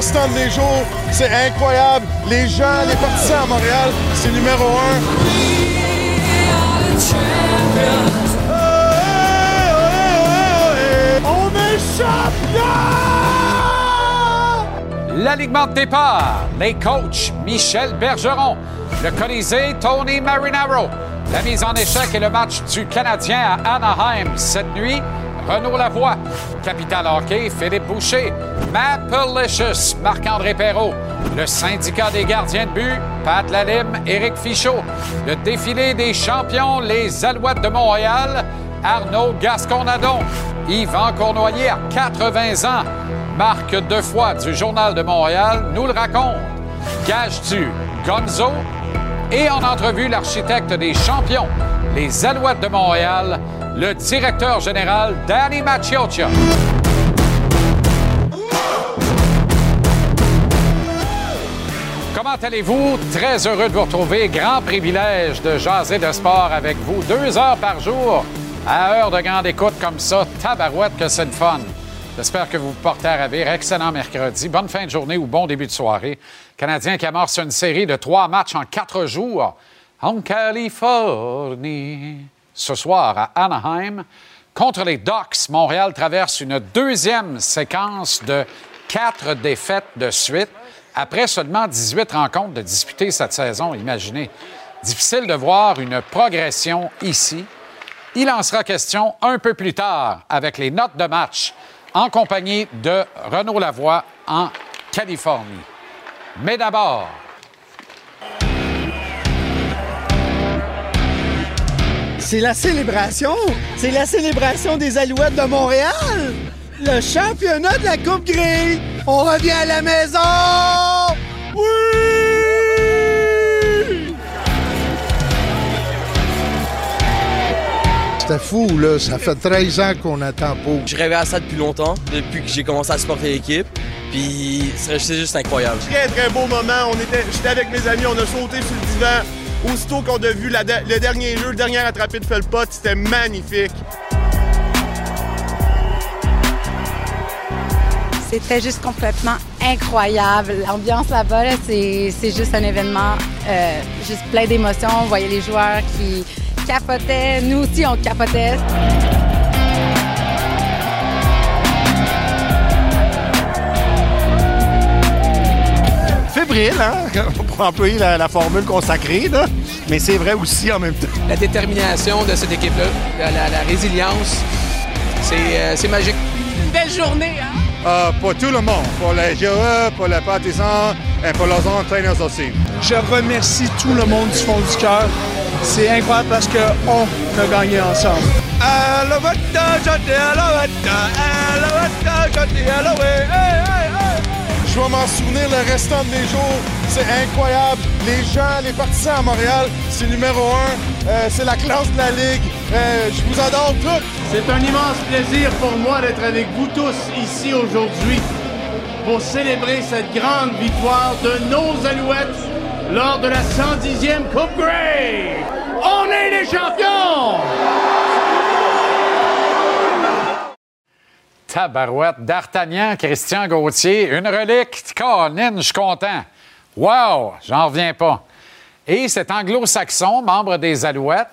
restant jours. C'est incroyable. Les gens, les partisans à Montréal, c'est numéro un. L'alignement de départ, les coachs Michel Bergeron, le Colisée Tony Marinaro, la mise en échec et le match du Canadien à Anaheim cette nuit, Renaud Lavoie, Capital Hockey, Philippe Boucher, Mapalicious, Marc-André Perrault, le syndicat des gardiens de but, Pat Lalime, Éric Fichot, le défilé des champions, les Alouettes de Montréal, Arnaud Gasconadon, Yvan Cournoyer à 80 ans, Marc Defoy du Journal de Montréal nous le raconte. Gage-tu Gonzo? Et en entrevue, l'architecte des champions, les Alouettes de Montréal, le directeur général Danny Macchiocia. Comment allez-vous? Très heureux de vous retrouver. Grand privilège de jaser de sport avec vous. Deux heures par jour, à heure de grande écoute comme ça. Tabarouette que c'est le fun. J'espère que vous vous portez à ravir. Excellent mercredi. Bonne fin de journée ou bon début de soirée. Canadien qui amorce une série de trois matchs en quatre jours en Californie. Ce soir à Anaheim, contre les Ducks, Montréal traverse une deuxième séquence de quatre défaites de suite après seulement 18 rencontres de disputées cette saison. Imaginez. Difficile de voir une progression ici. Il en sera question un peu plus tard avec les notes de match en compagnie de Renaud Lavoie en Californie. Mais d'abord, C'est la célébration! C'est la célébration des Alouettes de Montréal! Le championnat de la Coupe Grey! On revient à la maison! Oui! C'était fou, là. Ça fait 13 ans qu'on attend pour. Je rêvais à ça depuis longtemps, depuis que j'ai commencé à supporter l'équipe. Puis c'est c'est juste incroyable. Très, très beau moment. On était, j'étais avec mes amis, on a sauté sur le divan. Aussitôt qu'on a vu le dernier jeu, le dernier attrapé de Felpot, c'était magnifique. C'était juste complètement incroyable. L'ambiance là-bas, là, c'est c'est juste un événement, euh, juste plein d'émotions. On voyait les joueurs qui capotaient. Nous aussi, on capotait. Fébrile, hein, pour employer la, la formule consacrée, là. mais c'est vrai aussi en même temps. La détermination de cette équipe-là, la, la- la résilience, c'est euh, c'est magique. Une belle journée, hein? Ah, pour tout le monde, pour les joueurs, pour les partisans et pour leurs entraîneurs aussi. Je remercie tout le monde du fond du cœur. C'est incroyable parce qu'on a gagné ensemble. Je vais m'en souvenir le restant de mes jours. C'est incroyable. Les gens, les partisans à Montréal, c'est numéro un. Euh, c'est la classe de la Ligue. Euh, je vous adore tous. C'est un immense plaisir pour moi d'être avec vous tous ici aujourd'hui pour célébrer cette grande victoire de nos Alouettes lors de la 110e Coupe Grey. On est les champions! Tabarouette, D'Artagnan, Christian Gauthier, une relique. Colin, je suis content. Wow, j'en reviens pas. Et cet anglo-saxon, membre des Alouettes,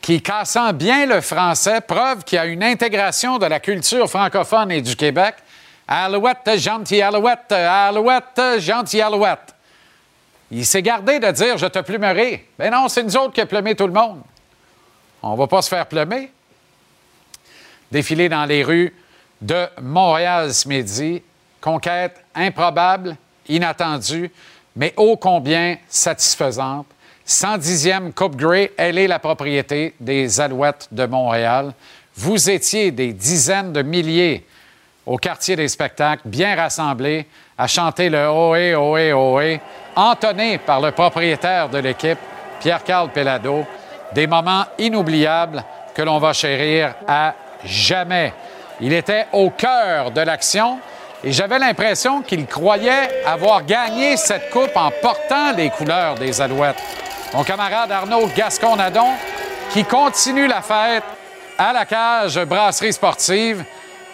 qui, cassant bien le français, preuve qu'il y a une intégration de la culture francophone et du Québec. Alouette, gentil Alouette, Alouette, gentil Alouette. Il s'est gardé de dire je te plumerai. Mais non, c'est nous autres qui a plumé tout le monde. On va pas se faire plumer. Défilé dans les rues de Montréal ce midi. Conquête improbable, inattendue, mais ô combien satisfaisante. 110e Coupe Grey, elle est la propriété des Alouettes de Montréal. Vous étiez des dizaines de milliers au quartier des spectacles, bien rassemblés, à chanter le Ohé, Ohé, Ohé, entonné par le propriétaire de l'équipe, Pierre-Carl Pellado. Des moments inoubliables que l'on va chérir à jamais. Il était au cœur de l'action et j'avais l'impression qu'il croyait avoir gagné cette coupe en portant les couleurs des Alouettes. Mon camarade Arnaud Gascon-Nadon qui continue la fête à la cage Brasserie Sportive.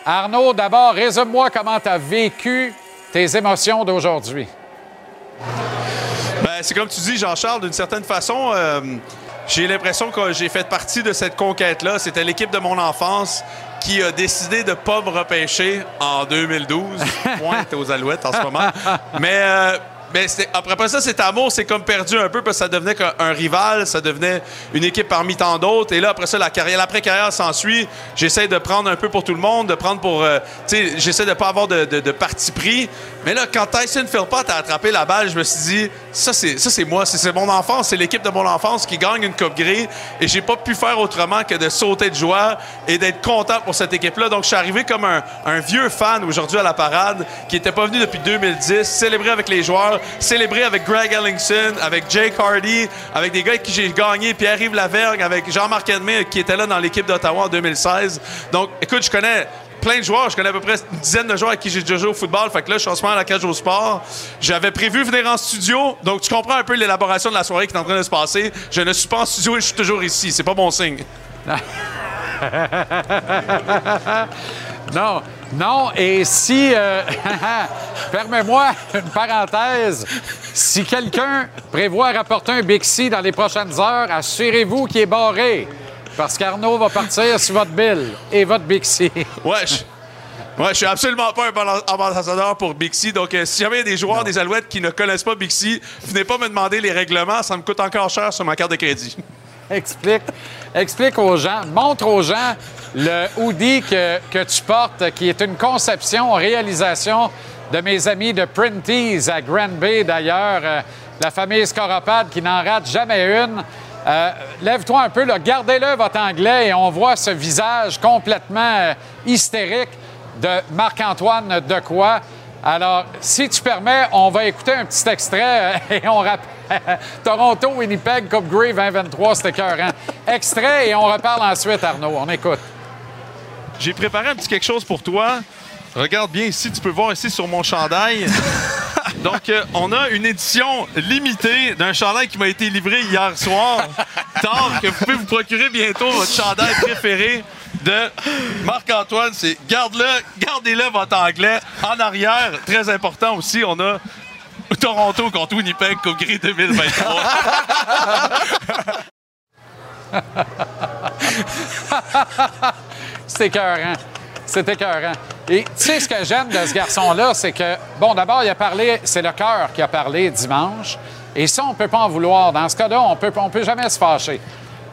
Arnaud, d'abord, résume-moi comment tu as vécu tes émotions d'aujourd'hui? Ben, c'est comme tu dis, Jean-Charles, d'une certaine façon, euh, j'ai l'impression que j'ai fait partie de cette conquête-là. C'était l'équipe de mon enfance qui a décidé de ne pas me repêcher en 2012. Pointe aux Alouettes en ce moment. Mais, euh, mais c'était- après ça, cet amour s'est comme perdu un peu parce que ça devenait un rival, ça devenait une équipe parmi tant d'autres. Et là, après ça, la carrière, l'après-carrière s'ensuit. J'essaie de prendre un peu pour tout le monde, de prendre pour. euh, tu sais, j'essaie de pas avoir de, parti pris. Mais là, quand Tyson Philpott a attrapé la balle, je me suis dit, ça, c'est, ça, c'est moi, c'est, c'est mon enfance, c'est l'équipe de mon enfance qui gagne une Coupe Grey. Et j'ai pas pu faire autrement que de sauter de joie et d'être content pour cette équipe-là. Donc, je suis arrivé comme un, un vieux fan aujourd'hui à la parade qui était pas venu depuis 2010, célébrer avec les joueurs, célébrer avec Greg Ellingson, avec Jake Hardy, avec des gars avec qui j'ai gagné, Pierre-Yves Lavergne, avec Jean-Marc Edmé qui était là dans l'équipe d'Ottawa en 2016. Donc, écoute, je connais plein de joueurs. Je connais à peu près une dizaine de joueurs avec qui j'ai déjà joué au football. Fait que là, je suis en ce moment à la cage au sport. J'avais prévu venir en studio. Donc, tu comprends un peu l'élaboration de la soirée qui est en train de se passer. Je ne suis pas en studio et je suis toujours ici. C'est pas bon signe. Non, non. Et si, euh, permets-moi une parenthèse, si quelqu'un prévoit rapporter un Bixi dans les prochaines heures, assurez-vous qu'il est barré. Parce qu'Arnaud va partir sur votre bill et votre Bixi. Ouais, je... Ouais, je suis absolument pas un bon ambassadeur pour Bixi. Donc, euh, si jamais il y a des joueurs des Alouettes qui ne connaissent pas Bixi, venez pas me demander les règlements. Ça me coûte encore cher sur ma carte de crédit. Explique, explique aux gens, montre aux gens le hoodie que, tu portes, qui est une conception, réalisation de mes amis de Printies à Grand Bay, d'ailleurs, euh, la famille Scoropade qui n'en rate jamais une. Euh, Lève-toi un peu, gardez-le votre anglais et on voit ce visage complètement euh, hystérique de Marc-Antoine Decoy. Alors, si tu permets, on va écouter un petit extrait et on rappelle Toronto, Winnipeg, Coupe Grey 2023, c'était écœurant. Extrait et on reparle ensuite, Arnaud. On écoute. J'ai préparé un petit quelque chose pour toi. Regarde bien ici, tu peux voir ici sur mon chandail. Donc, euh, on a une édition limitée d'un chandail qui m'a été livré hier soir. Tard que vous pouvez vous procurer bientôt votre chandail préféré de Marc-Antoine. C'est garde-le, gardez-le votre anglais. En arrière, très important aussi, on a Toronto contre Winnipeg Coupe Grey 2023. C'est écœurant. C'est écœurant. Et tu sais ce que j'aime de ce garçon-là, c'est que, bon, d'abord, il a parlé, c'est le cœur qui a parlé dimanche. Et ça, on ne peut pas en vouloir. Dans ce cas-là, on on peut jamais se fâcher.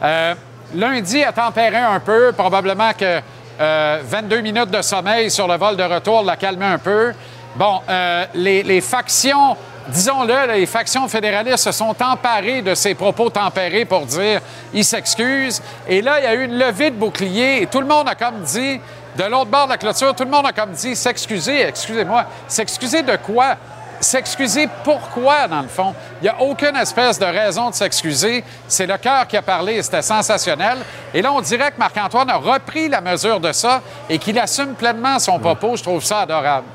Euh, lundi a tempéré un peu. Probablement que euh, 22 minutes de sommeil sur le vol de retour l'a calmé un peu. Bon, euh, les factions, disons-le, les factions fédéralistes se sont emparées de ces propos tempérés pour dire ils s'excusent. Et là, il y a eu une levée de bouclier et tout le monde a comme dit, de l'autre bord de la clôture, tout le monde a comme dit s'excuser, excusez-moi, s'excuser de quoi? S'excuser pourquoi, dans le fond? Il n'y a aucune espèce de raison de s'excuser. C'est le cœur qui a parlé et c'était sensationnel. Et là, on dirait que Marc-Antoine a repris la mesure de ça et qu'il assume pleinement son propos. Je trouve ça adorable.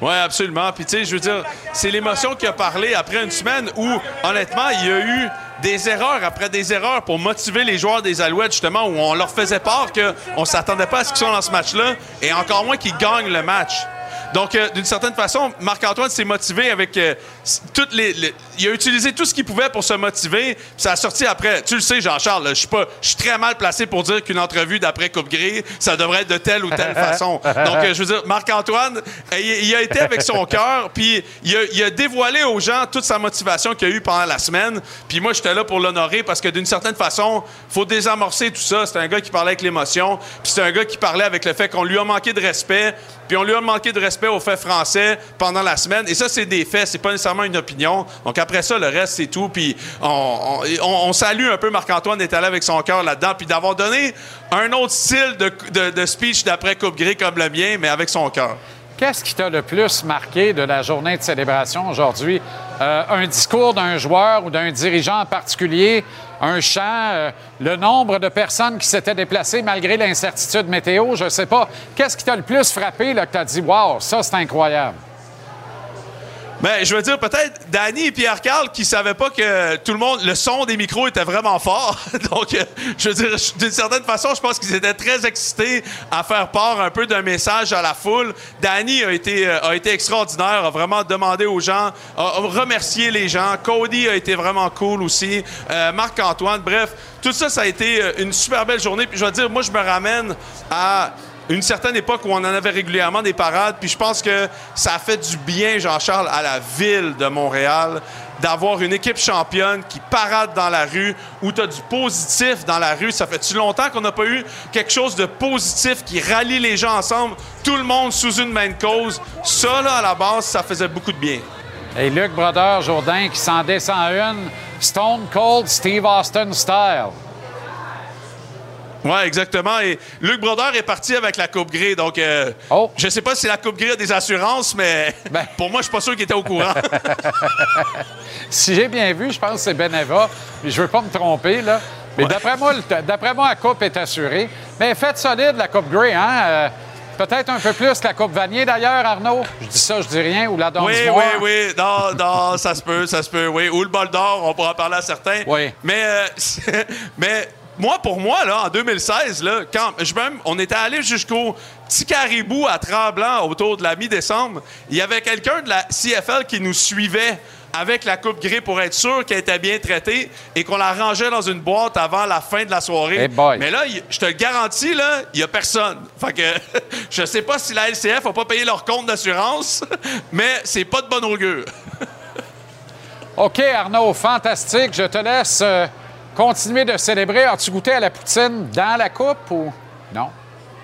Oui, absolument. Puis, tu sais, je veux dire, c'est l'émotion qui a parlé après une semaine où, honnêtement, il y a eu des erreurs après des erreurs pour motiver les joueurs des Alouettes, justement, où on leur faisait part qu'on ne s'attendait pas à ce qu'ils soient dans ce match-là et encore moins qu'ils gagnent le match. Donc, euh, d'une certaine façon, Marc-Antoine s'est motivé avec euh, toutes les- Il a utilisé tout ce qu'il pouvait pour se motiver. Ça a sorti après. Tu le sais, Jean-Charles, je suis pas, je suis très mal placé pour dire qu'une entrevue d'après Coupe Grey, ça devrait être de telle ou telle façon. Donc, euh, je veux dire, Marc-Antoine, euh, il, il a été avec son cœur, puis il a, il a dévoilé aux gens toute sa motivation qu'il a eue pendant la semaine. Puis moi, j'étais là pour l'honorer parce que d'une certaine façon, faut désamorcer tout ça. C'est un gars qui parlait avec l'émotion, puis c'est un gars qui parlait avec le fait qu'on lui a manqué de respect, puis on lui a manqué de respect aux faits français pendant la semaine. Et ça, c'est des faits, c'est pas nécessairement une opinion. Donc après ça, le reste, c'est tout. Puis on, on- salue un peu Marc-Antoine d'être allé avec son cœur là-dedans, puis d'avoir donné un autre style de, de- speech d'après Coupe Grey comme le mien, mais avec son cœur. Qu'est-ce qui t'a le plus marqué de la journée de célébration aujourd'hui? Euh, un discours d'un joueur ou d'un dirigeant en particulier, un chant, euh, le nombre de personnes qui s'étaient déplacées malgré l'incertitude météo, je ne sais pas. Qu'est-ce qui t'a le plus frappé là, que tu as dit, wow, ça c'est incroyable? Ben, je veux dire, peut-être Danny et Pierre-Carl qui savaient pas que tout le monde, le son des micros était vraiment fort. Donc, euh, je veux dire, d'une certaine façon, je pense qu'ils étaient très excités à faire part un peu d'un message à la foule. Danny a été, euh, a été extraordinaire, a vraiment demandé aux gens, a, remercié les gens. Cody a été vraiment cool aussi. Euh, Marc-Antoine, bref, tout ça, ça a été une super belle journée. Puis je veux dire, moi, je me ramène à une certaine époque où on en avait régulièrement des parades, puis je pense que ça a fait du bien, Jean-Charles, à la ville de Montréal d'avoir une équipe championne qui parade dans la rue, où tu as du positif dans la rue. Ça fait-tu longtemps qu'on n'a pas eu quelque chose de positif qui rallie les gens ensemble, tout le monde sous une même cause? Ça, là, à la base, ça faisait beaucoup de bien. Et Luc Brodeur Jourdain qui s'en descend une, Stone Cold Steve Austin style. Oui, exactement. Et Luc Brodeur est parti avec la Coupe Grey. Donc, euh, Oh. je sais pas si la Coupe Grey a des assurances, mais Ben. pour moi, je suis pas sûr qu'il était au courant. Si j'ai bien vu, je pense que c'est Beneva. Mais je veux pas me tromper, là. Mais d'après moi, d'après moi, la Coupe est assurée. Mais faites solide, la Coupe Grey, hein? Euh, Peut-être un peu plus que la Coupe Vanier, d'ailleurs, Arnaud. Je dis ça, je dis rien. Ou la Danse Oui, oui, oui. Non, non, ça se peut, ça se peut, oui. Ou le bol d'or, on pourra en parler à certains. Oui. Mais, euh, mais moi, pour moi, là, en 2016, là, quand je même, on était allé jusqu'au petit caribou à Tremblant autour de la mi-décembre, il y avait quelqu'un de la CFL qui nous suivait avec la coupe gris pour être sûr qu'elle était bien traitée et qu'on la rangeait dans une boîte avant la fin de la soirée. Hey. Mais là, je te le garantis, là, il n'y a personne. Fait que je sais pas si la LCF n'a pas payé leur compte d'assurance, mais c'est pas de bon augure. OK, Arnaud, fantastique. Je te laisse euh, continuer de célébrer. As-tu goûté à la poutine dans la coupe ou non?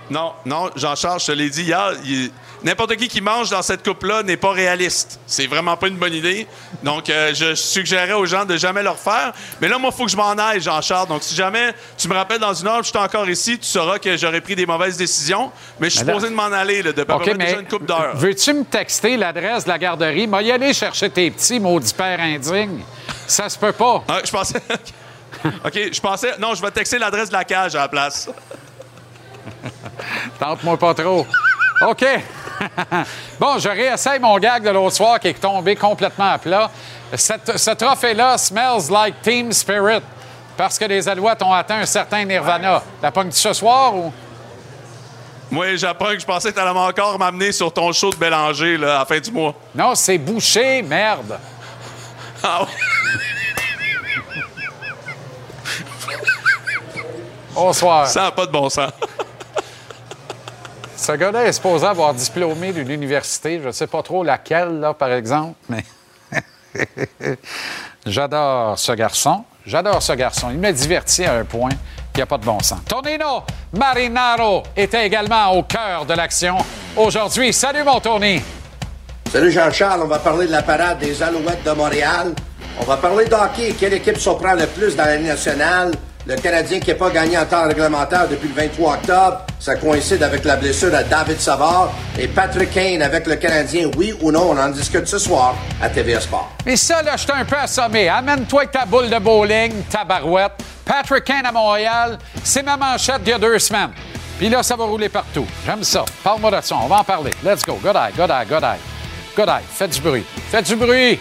Non, non, Jean-Charles, je te l'ai dit hier, il- n'importe qui qui mange dans cette coupe-là n'est pas réaliste. C'est vraiment pas une bonne idée. Donc, euh, je suggérerais aux gens de jamais le refaire. Mais là, moi, il faut que je m'en aille, Jean-Charles. Donc, si jamais tu me rappelles dans une heure je suis encore ici, tu sauras que j'aurais pris des mauvaises décisions. Mais je suis supposé de m'en aller, là, depuis à peu OK, près déjà une coupe d'heure. veux-tu me texter l'adresse de la garderie? Moi, y aller chercher tes petits maudits pères indignes. Ça se peut pas. Ah, je pensais. OK, je pensais. Non, je vais texter l'adresse de la cage à la place. Tente-moi pas trop. OK. bon, je réessaye mon gag de l'autre soir qui est tombé complètement à plat. Cette- ce trophée-là smells like team spirit parce que les Alouettes ont atteint un certain nirvana. La pognes-tu ce soir ou... Moi, j'apprends que je pensais que tu allais encore m'amener sur ton show de Bélanger là, à la fin du mois. Non, c'est bouché, merde. Ah oui. Bonsoir. Ça n'a pas de bon sens. Ce gars-là est supposé avoir diplômé d'une université, je ne sais pas trop laquelle, là, par exemple, mais j'adore ce garçon. J'adore ce garçon. Il me divertit à un point qui n'a pas de bon sens. Tonino Marinaro était également au cœur de l'action aujourd'hui. Salut, mon Tony. Salut Jean-Charles, on va parler de la parade des Alouettes de Montréal. On va parler d'hockey. Quelle équipe surprend le plus dans la Ligue nationale? Le Canadien qui n'a pas gagné en temps réglementaire depuis le 23 octobre. Ça coïncide avec la blessure à David Savard. Et Patrick Kane avec le Canadien, oui ou non, on en discute ce soir à TVA Sport. Mais ça, là, je suis un peu assommé. Amène-toi avec ta boule de bowling, ta barouette. Patrick Kane à Montréal, c'est ma manchette d'il y a deux semaines. Puis là, ça va rouler partout. J'aime ça. Parle-moi de ça. On va en parler. Let's go. Good eye, good eye, good eye. Good eye. Faites du bruit. Faites du bruit.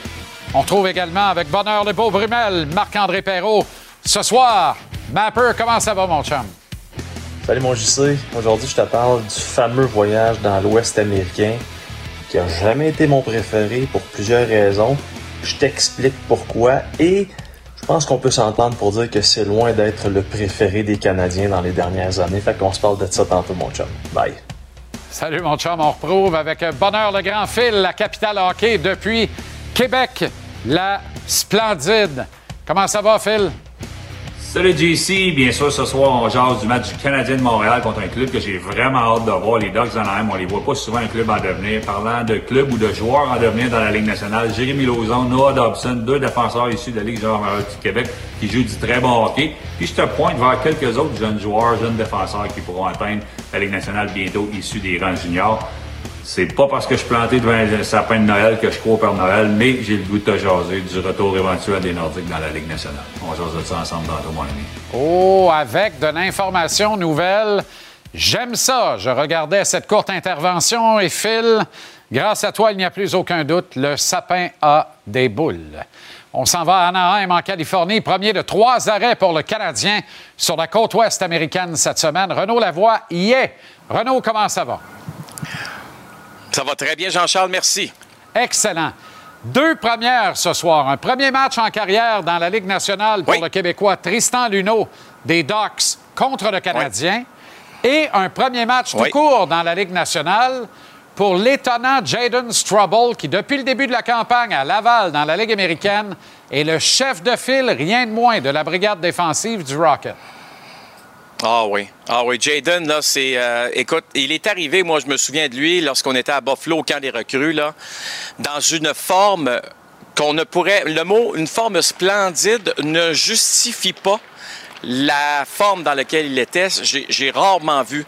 On trouve également avec bonheur le beau Brumel, Marc-André Perrault. Ce soir, Mapper, comment ça va, mon chum? Salut mon JC, aujourd'hui je te parle du fameux voyage dans l'Ouest américain qui a jamais été mon préféré pour plusieurs raisons. Je t'explique pourquoi et je pense qu'on peut s'entendre pour dire que c'est loin d'être le préféré des Canadiens dans les dernières années. Fait qu'on se parle de ça tantôt mon chum. Bye. Salut, mon chum. On reprouve avec bonheur le grand fil, la capitale hockey depuis Québec, la splendide. Comment ça va, Phil? Salut JC, bien sûr ce soir on jase du match du Canadien de Montréal contre un club que j'ai vraiment hâte de voir, les Ducks d'Anaheim. On les voit pas souvent un club en devenir. Parlant de club ou de joueurs en devenir dans la Ligue nationale, Jérémy Lauzon, Noah Dobson, deux défenseurs issus de la Ligue junior du Québec qui jouent du très bon hockey. Puis je te pointe vers quelques autres jeunes joueurs, jeunes défenseurs qui pourront atteindre la Ligue nationale bientôt issus des rangs juniors. C'est pas parce que je suis planté devant un sapin de Noël que je crois au Père Noël, mais j'ai le goût de te jaser du retour éventuel des Nordiques dans la Ligue nationale. On jase de ça ensemble tantôt, mon ami. Oh, avec de l'information nouvelle. J'aime ça. Je regardais cette courte intervention et Phil, Grâce à toi, il n'y a plus aucun doute, le sapin a des boules. On s'en va à Anaheim, en Californie. Premier de trois arrêts pour le Canadien sur la côte ouest américaine cette semaine. Renaud Lavoie y est. Renaud, comment ça va? Ça va très bien, Jean-Charles, merci. Excellent. Deux premières ce soir. Un premier match en carrière dans la Ligue nationale pour le Québécois Tristan Luneau des Ducks contre le Canadien. Et un premier match tout court dans la Ligue nationale pour l'étonnant Jaden Strubble, qui, depuis le début de la campagne à Laval dans la Ligue américaine, est le chef de file, rien de moins, de la brigade défensive du Rocket. Ah oui. Ah oui, Jaden, là, c'est. Euh, écoute, il est arrivé, moi, je me souviens de lui, lorsqu'on était à Buffalo, au camp des recrues, là, dans une forme qu'on ne pourrait. Le mot, une forme splendide, ne justifie pas la forme dans laquelle il était. J'ai rarement vu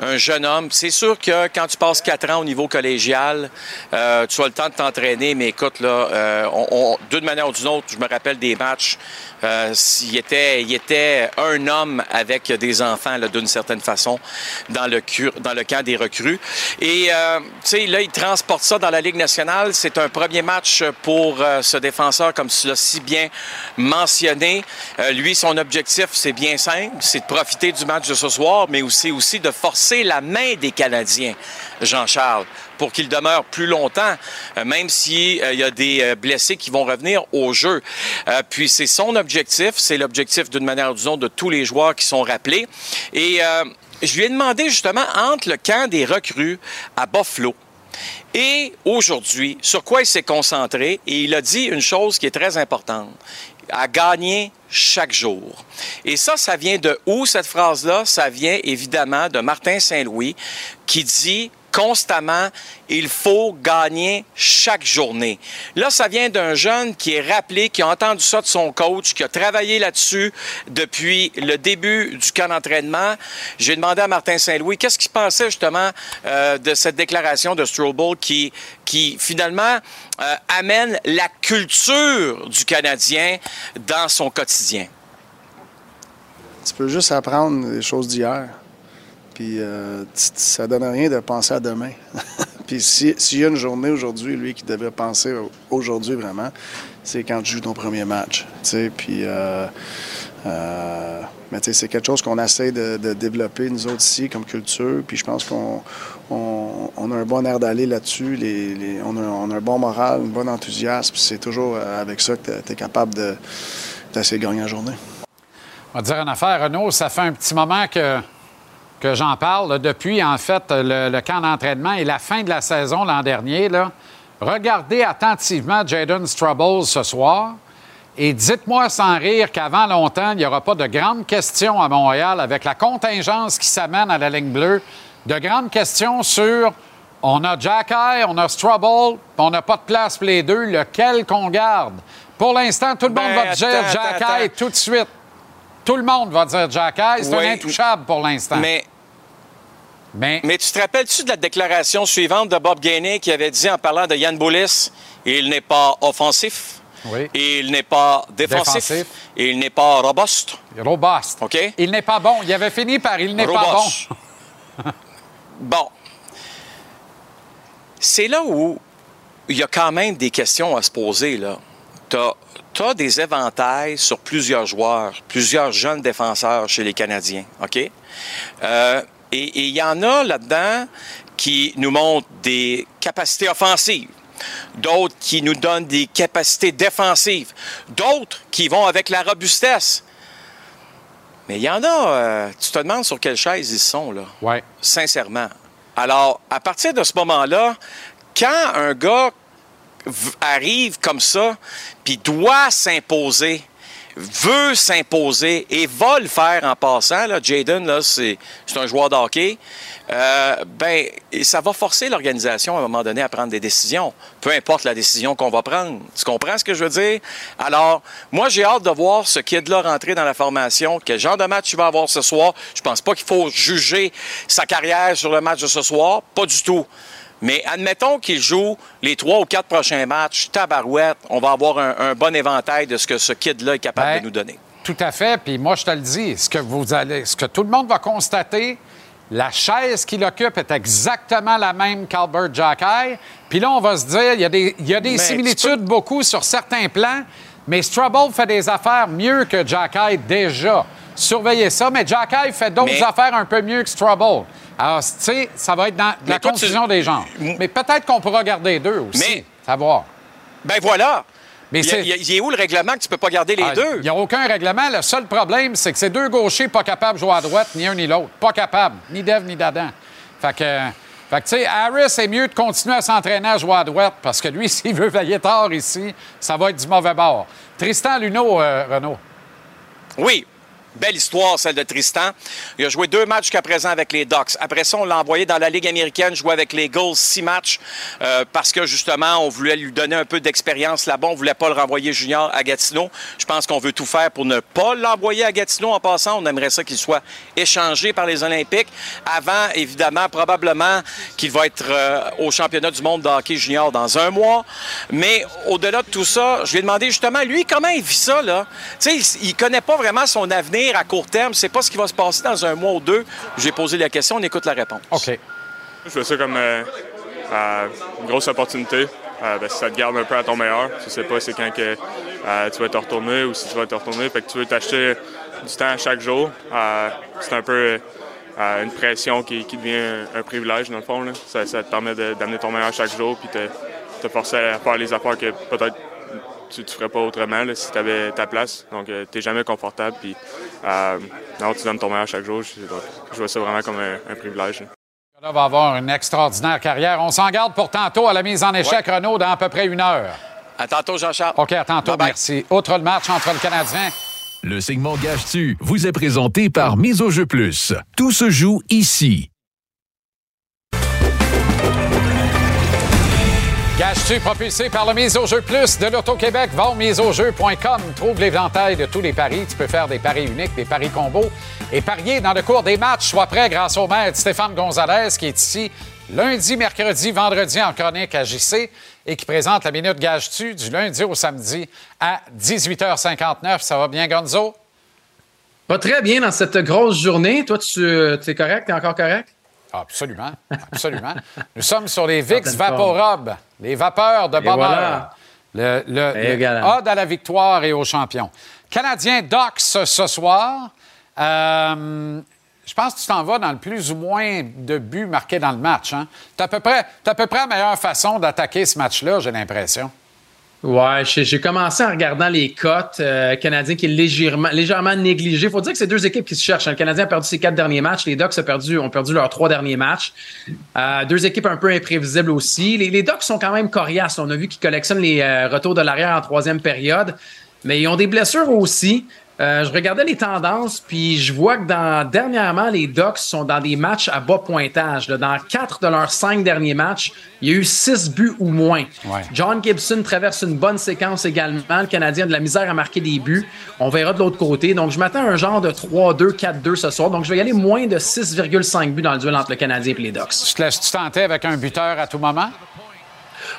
un jeune homme. C'est sûr que quand tu passes quatre ans au niveau collégial, euh, tu as le temps de t'entraîner, mais écoute, là, euh, d'une manière ou d'une autre, je me rappelle des matchs euh, il, était, il était un homme avec des enfants, d'une certaine façon, dans le, dans le camp des recrues. Et, euh, tu sais, là, il transporte ça dans la Ligue nationale. C'est un premier match pour euh, ce défenseur, comme tu l'as si bien mentionné. lui, son objectif, c'est bien simple, c'est de profiter du match de ce soir, mais aussi de forcer la main des Canadiens, Jean-Charles pour qu'il demeure plus longtemps, euh, même s'il euh, y a des euh, blessés qui vont revenir au jeu. puis c'est son objectif, c'est l'objectif d'une manière disons de tous les joueurs qui sont rappelés. Et je lui ai demandé justement entre le camp des recrues à Buffalo et aujourd'hui, sur quoi il s'est concentré, et il a dit une chose qui est très importante à gagner chaque jour. Et ça, ça vient de où cette phrase-là? Ça vient évidemment de Martin Saint-Louis qui dit constamment, il faut gagner chaque journée. Là, ça vient d'un jeune qui est rappelé, qui a entendu ça de son coach, qui a travaillé là-dessus depuis le début du camp d'entraînement. J'ai demandé à Martin Saint-Louis qu'est-ce qu'il pensait justement euh, de cette déclaration de Strobel qui, qui finalement euh, amène la culture du Canadien dans son quotidien? Tu peux juste apprendre les choses d'hier. Puis euh, ça donne rien de penser à demain. Puis s'il y a une journée aujourd'hui, lui, qui devrait penser aujourd'hui vraiment, c'est quand tu joues ton premier match. Puis, euh, euh, mais c'est quelque chose qu'on essaie de, développer, nous autres ici, comme culture. Puis je pense qu'on a un bon air d'aller là-dessus. on, a, un bon moral, un bon enthousiasme. C'est toujours avec ça que tu es, capable d'essayer de, gagner la journée. On va dire une affaire, Renaud, ça fait un petit moment que que j'en parle depuis, en fait, le, camp d'entraînement et la fin de la saison l'an dernier. Là. Regardez attentivement Jaden Strubble ce soir et dites-moi sans rire qu'avant longtemps, il n'y aura pas de grandes questions à Montréal avec la contingence qui s'amène à la ligne bleue. De grandes questions sur on a Jack on a Strubble, on n'a pas de place pour les deux, lequel qu'on garde? Pour l'instant, tout le monde ben, va dire Jack tout de suite. Tout le monde va dire Jack C'est un intouchable pour l'instant. Mais mais, tu te rappelles-tu de la déclaration suivante de Bob Gainey qui avait dit en parlant de Yann Boulis, il n'est pas offensif, oui. il n'est pas défensif, il n'est pas robuste. Robuste. OK? Il n'est pas bon. Il avait fini par il n'est pas bon. bon. C'est là où il y a quand même des questions à se poser. Là. Tu as, des éventails sur plusieurs joueurs, plusieurs jeunes défenseurs chez les Canadiens. OK? Euh, et il y en a là-dedans qui nous montrent des capacités offensives, d'autres qui nous donnent des capacités défensives, d'autres qui vont avec la robustesse. Mais il y en a, euh, tu te demandes sur quelle chaise ils sont, là. Oui. Sincèrement. Alors, à partir de ce moment-là, quand un gars arrive comme ça, puis doit s'imposer, veut s'imposer et va le faire en passant. Là, Jaden, là, c'est, un joueur de hockey. Euh, ben, ça va forcer l'organisation à un moment donné à prendre des décisions, peu importe la décision qu'on va prendre. Tu comprends ce que je veux dire? Alors, moi, j'ai hâte de voir ce kid-là rentrer dans la formation, quel genre de match il va avoir ce soir? Je pense pas qu'il faut juger sa carrière sur le match de ce soir, pas du tout. Mais admettons qu'il joue les trois ou quatre prochains matchs, tabarouette, on va avoir un, bon éventail de ce que ce kid-là est capable de ben, nous donner. Tout à fait. Puis moi, je te le dis, ce que vous allez, ce que tout le monde va constater, La chaise qu'il occupe est exactement la même qu'Albert Jackay. Puis là, on va se dire, il y a des, il y a des Mais tu similitudes beaucoup sur certains plans, mais Strubble fait des affaires mieux que Jackay déjà. Surveillez ça, mais Jackay fait d'autres Mais- affaires un peu mieux que Strubble. Alors, tu sais, ça va être dans la toi, tu- confusion des genres. Mais peut-être qu'on pourra garder deux aussi. Mais- Savoir. Ben voilà. Mais il, y a- c'est- il y a- il est où le règlement que tu peux pas garder les Ah, deux? Il n'y a aucun règlement. Le seul problème, c'est que ces deux gauchers pas capables de jouer à droite, ni un ni l'autre. Pas capables. Ni Dev, ni d'Adam. Fait que, fait que tu sais, Harris, c'est mieux de continuer à s'entraîner à jouer à droite parce que lui, s'il veut veiller tard ici, ça va être du mauvais bord. Tristan Luneau, euh, Renaud. Oui. Belle histoire, celle de Tristan. Il a joué deux matchs jusqu'à présent avec les Ducks. Après ça, on l'a envoyé dans la Ligue américaine jouer avec les Gulls six matchs euh, parce que, justement, on voulait lui donner un peu d'expérience là-bas. On voulait pas le renvoyer junior à Gatineau. Je pense qu'on veut tout faire pour ne pas l'envoyer à Gatineau en passant. On aimerait ça qu'il soit échangé par les Olympiques. Avant, évidemment, probablement qu'il va être euh, au championnat du monde de hockey junior dans un mois. Mais au-delà de tout ça, je lui ai demandé justement, lui, comment il vit ça, là? Tu sais, il, il connaît pas vraiment son avenir à court terme. C'est pas ce qui va se passer dans un mois ou deux. J'ai posé la question, on écoute la réponse. OK. Je fais ça comme euh, euh, une grosse opportunité. Euh, que ça te garde un peu à ton meilleur. Tu sais pas c'est quand que, euh, tu vas te retourner ou si tu vas te retourner. Fait que tu veux t'acheter du temps à chaque jour. Euh, c'est un peu euh, une pression qui, qui devient un, un privilège dans le fond. là. Ça, ça te permet d'amener ton meilleur chaque jour puis te, te forcer à faire les affaires que peut-être tu ne ferais pas autrement là, si tu avais ta place. Donc, tu n'es jamais confortable. Puis, euh, non, tu donnes ton meilleur chaque jour. Je, donc, je vois ça vraiment comme un, un privilège. là. Là, va avoir une extraordinaire carrière. On s'en garde pour tantôt à la mise en échec, Renaud, dans à peu près une heure. À tantôt, Jean-Charles. OK, à tantôt, merci. Outre le match entre le Canadien Le segment Gage-tu vous est présenté par Mise au jeu plus. Tout se joue ici. Gage-tu propulsé par le Mise au jeu plus de l'Auto-Québec? Va au miseaujeu.com. Trouve l'éventail de tous les paris. Tu peux faire des paris uniques, des paris combos et parier dans le cours des matchs. Sois prêt grâce au maître Stéphane Gonzalez qui est ici lundi, mercredi, vendredi en chronique à JC et qui présente la Minute Gage-tu du lundi au samedi à 18h59. Ça va bien, Gonzo? Pas très bien dans cette grosse journée. Toi, tu es correct? Tu es encore correct? Absolument, absolument. Nous sommes sur les VIX Vaporob, les vapeurs de bonheur. voilà. Le, le, ode à la victoire et aux champions. Canadien Docs ce soir. Euh, je pense que tu t'en vas dans le plus ou moins de buts marqués dans le match. Hein? Tu à, peu près- t'as à peu près la meilleure façon d'attaquer ce match-là, j'ai l'impression. Ouais, j'ai commencé en regardant les cotes. Euh, Canadien qui est légèrement, négligé. faut dire que c'est deux équipes qui se cherchent. hein. Le Canadien a perdu ses quatre derniers matchs. Les Ducks ont perdu, ont perdu leurs trois derniers matchs. Euh, deux équipes un peu imprévisibles aussi. Les, les Ducks sont quand même coriaces. On a vu qu'ils collectionnent les euh, retours de l'arrière en troisième période. Mais ils ont des blessures aussi. Euh, je regardais les tendances, puis je vois que dans, dernièrement, les Ducks sont dans des matchs à bas pointage. là. Dans quatre de leurs cinq derniers matchs, il y a eu six buts ou moins. John Gibson traverse une bonne séquence également. Le Canadien a de la misère à marquer des buts. On verra de l'autre côté. Donc, je m'attends à un genre de 3-2, 4-2 ce soir. Donc, je vais y aller moins de 6,5 buts dans le duel entre le Canadien et les Ducks. Tu te laisses-tu tenter avec un buteur à tout moment?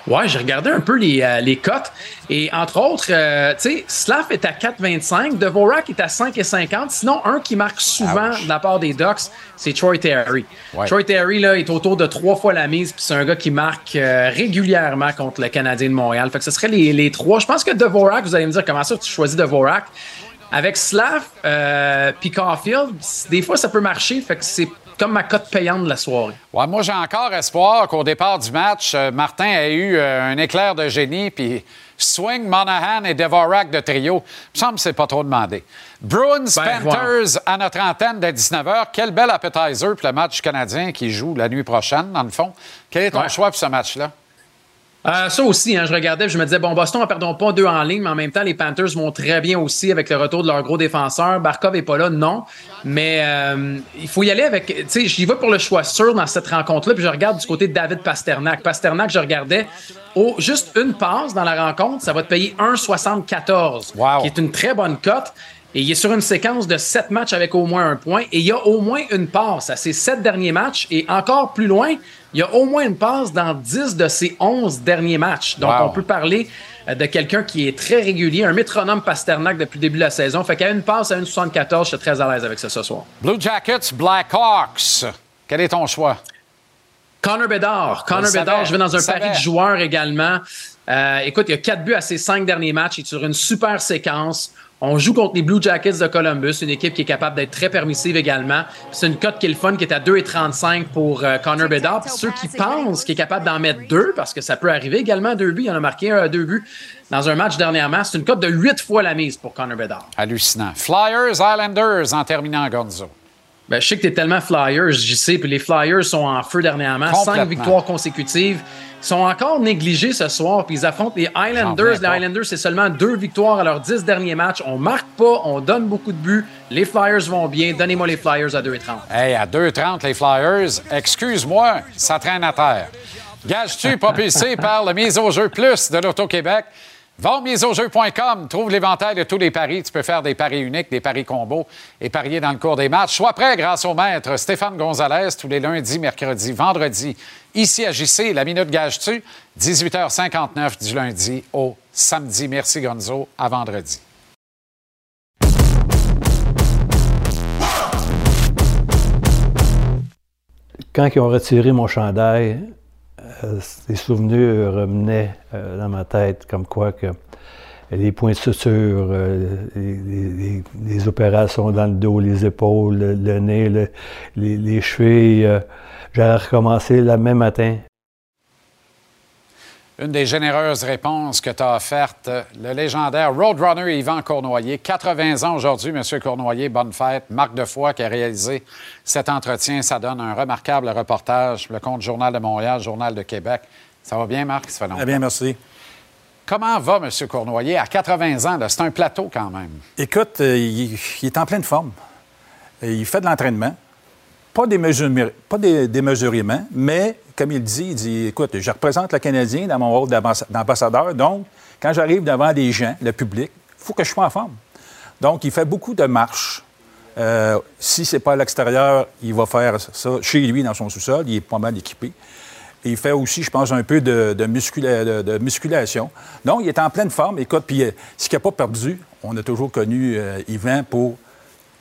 Ouais, j'ai regardé un peu les, euh, les cotes. Et entre autres, euh, tu sais, Slav est à 4,25, Devorak est à 5,50. Sinon, un qui marque souvent de la part des Ducks, c'est Troy Terry. Ouais. Troy Terry là, est autour de trois fois la mise, puis c'est un gars qui marque euh, régulièrement contre le Canadien de Montréal. Fait que ce serait les, les trois. Je pense que Devorak, vous allez me dire comment ça tu choisis Devorak. Avec Slav euh, puis Caulfield, des fois ça peut marcher. Fait que c'est comme ma cote payante de la soirée. Ouais, moi, j'ai encore espoir qu'au départ du match, euh, Martin a eu euh, un éclair de génie, puis swing Monahan et Devorak de trio. Il me semble que c'est pas trop demandé. Bruins Ben, Panthers à notre antenne dès 19h. Quel bel appetizer pour le match canadien qui joue la nuit prochaine, dans le fond. Quel est ton Ouais. choix pour ce match-là? Euh, ça aussi, hein, je regardais, je me disais, bon, Boston, ne perdons pas deux en ligne, mais en même temps, les Panthers vont très bien aussi avec le retour de leur gros défenseur. Barkov n'est pas là, non. Mais euh, il faut y aller avec. Tu sais, j'y vais pour le choix sûr dans cette rencontre-là, puis je regarde du côté de David Pasternak. Pasternak, je regardais, oh, juste une passe dans la rencontre, ça va te payer 1,74, qui est une très bonne cote. Et il est sur une séquence de sept matchs avec au moins un point. Et il y a au moins une passe à ses sept derniers matchs. Et encore plus loin, il y a au moins une passe dans 10 de ses 11 derniers matchs. Donc, Wow. on peut parler euh, de quelqu'un qui est très régulier, un métronome Pasternak depuis le début de la saison. Fait qu'à une passe à 1,74, je suis très à l'aise avec ça ce soir. Blue Jackets, Blackhawks. Quel est ton choix? Connor Bedard. Connor Je Bedard, savais, je vais dans un pari de joueurs également. Euh, écoute, il y a quatre buts à ses cinq derniers matchs. Il est sur une super séquence. On joue contre les Blue Jackets de Columbus, une équipe qui est capable d'être très permissive également. C'est une cote qui est le fun, qui est à 2,35 pour euh, Connor Bedard. Puis ceux qui pensent qu'il est capable d'en mettre deux, parce que ça peut arriver également, deux buts. Il en a marqué un à deux buts dans un match dernièrement. C'est une cote de huit fois la mise pour Connor Bedard. Hallucinant. Flyers, Islanders en terminant, Gonzo. Ben, je sais que tu es tellement Flyers, j'y sais, puis les Flyers sont en feu dernièrement. Cinq victoires consécutives. Sont encore négligés ce soir, puis ils affrontent les Islanders. Les. Islanders, c'est seulement deux victoires à leurs dix derniers matchs. On marque pas, on donne beaucoup de buts. Les Flyers vont bien. Donnez-moi les Flyers à 2,30. Hey, à 2,30 les Flyers. Excuse-moi, ça traîne à terre. Gage-tu propulsé par le mise au jeu plus de l'Auto-Québec? Va au miseaujeu.com, trouve l'éventail de tous les paris. Tu peux faire des paris uniques, des paris combos et parier dans le cours des matchs. Sois prêt grâce au maître Stéphane Gonzalez tous les lundis, mercredis, vendredis. Ici à JC, la Minute Gage-tu, 18h59 du lundi au samedi. Merci Gonzo, à vendredi. Quand ils ont retiré mon chandail, euh, des souvenirs revenaient euh, dans ma tête, comme quoi que les points de suture, euh, les, opérations dans le dos, les épaules, le, nez, le- les, les chevilles, j'allais recommencer le même matin. Une des généreuses réponses que tu as offertes, le légendaire Roadrunner Yvan Cournoyer, 80 ans aujourd'hui, Monsieur Cournoyer, bonne fête. Marc Defoy qui a réalisé cet entretien, ça donne un remarquable reportage, le compte Journal de Montréal, Journal de Québec. Ça va bien, Marc? Ça fait longtemps. Très bien, merci. Comment va Monsieur Cournoyer à 80 ans? C'est un plateau quand même. Écoute, euh, il, il est en pleine forme. Euh, Il fait de l'entraînement. Pas des pas démesurément, mais comme il dit, il dit écoute, je représente le Canadien dans mon rôle d'ambassa- d'ambassadeur, donc quand j'arrive devant des gens, le public, il faut que je sois en forme. Donc, il fait beaucoup de marches. Euh, si c'est pas à l'extérieur, il va faire ça chez lui, dans son sous-sol. Il est pas mal équipé. Il fait aussi, je pense, un peu de musculation. Donc, il est en pleine forme. Écoute, puis euh, ce qu'il n'a pas perdu, on a toujours connu euh, Yvan pour.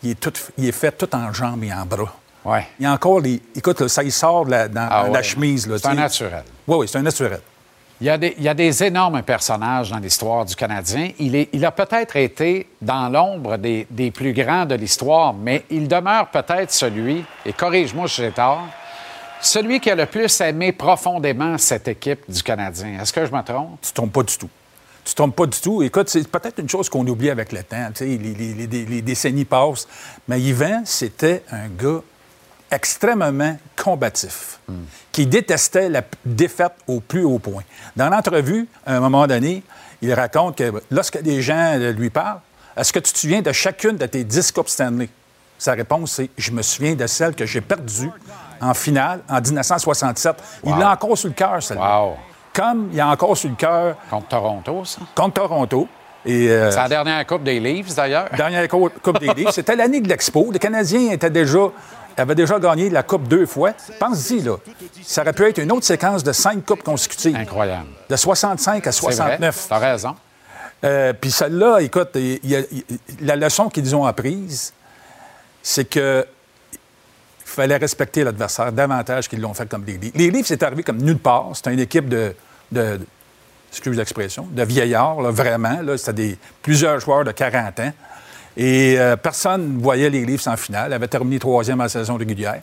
Il est, tout, il est fait tout en jambes et en bras. Ouais. Il y a encore les. Écoute, ça, il sort de la, dans Ah la ouais. chemise. C'est un naturel. Oui, oui, c'est un naturel. Il y, a des, il y a des énormes personnages dans l'histoire du Canadien. Il, est- il a peut-être été dans l'ombre des, des plus grands de l'histoire, mais il demeure peut-être celui, et corrige-moi si j'ai tort, celui qui a le plus aimé profondément cette équipe du Canadien. Est-ce que je me trompe? Tu ne tombes pas du tout. Tu ne tombes pas du tout. Écoute, c'est peut-être une chose qu'on oublie avec le temps. tu sais, Les, les- les- les décennies passent. Mais Yvan, c'était un gars extrêmement combatif, qui détestait la défaite au plus haut point. Dans l'entrevue, à un moment donné, il raconte que lorsque des gens euh, lui parlent, est-ce que tu te souviens de chacune de tes 10 Coupes Stanley? Sa réponse, c'est Je me souviens de celle que j'ai perdue en finale en 1967. Il l'a encore sur le cœur, celle-là. Comme il a encore sur le cœur. Contre Toronto, ça? Contre Toronto. Euh, C'est la dernière Coupe des Leafs, d'ailleurs. Dernière cou- Coupe des Livres. C'était l'année de l'Expo. Les Canadiens étaient déjà, avaient déjà gagné la Coupe deux fois. Pense-y, là. Ça aurait pu être une autre séquence de cinq Coupes consécutives. Incroyable. De 65 à C'est vrai, 69. t'as raison. Euh, Puis celle-là, écoute, y a- la leçon qu'ils ont apprise, c'est que fallait respecter l'adversaire davantage qu'ils l'ont fait comme les Leafs. Les Leafs, c'est arrivé comme nulle part. C'était une équipe de, de, de- excuse l'expression, de vieillards, là, vraiment. Là, c'était des, plusieurs joueurs de 40 ans. Et euh, personne ne voyait les Leafs en finale. Ils avaient terminé troisième à la saison régulière.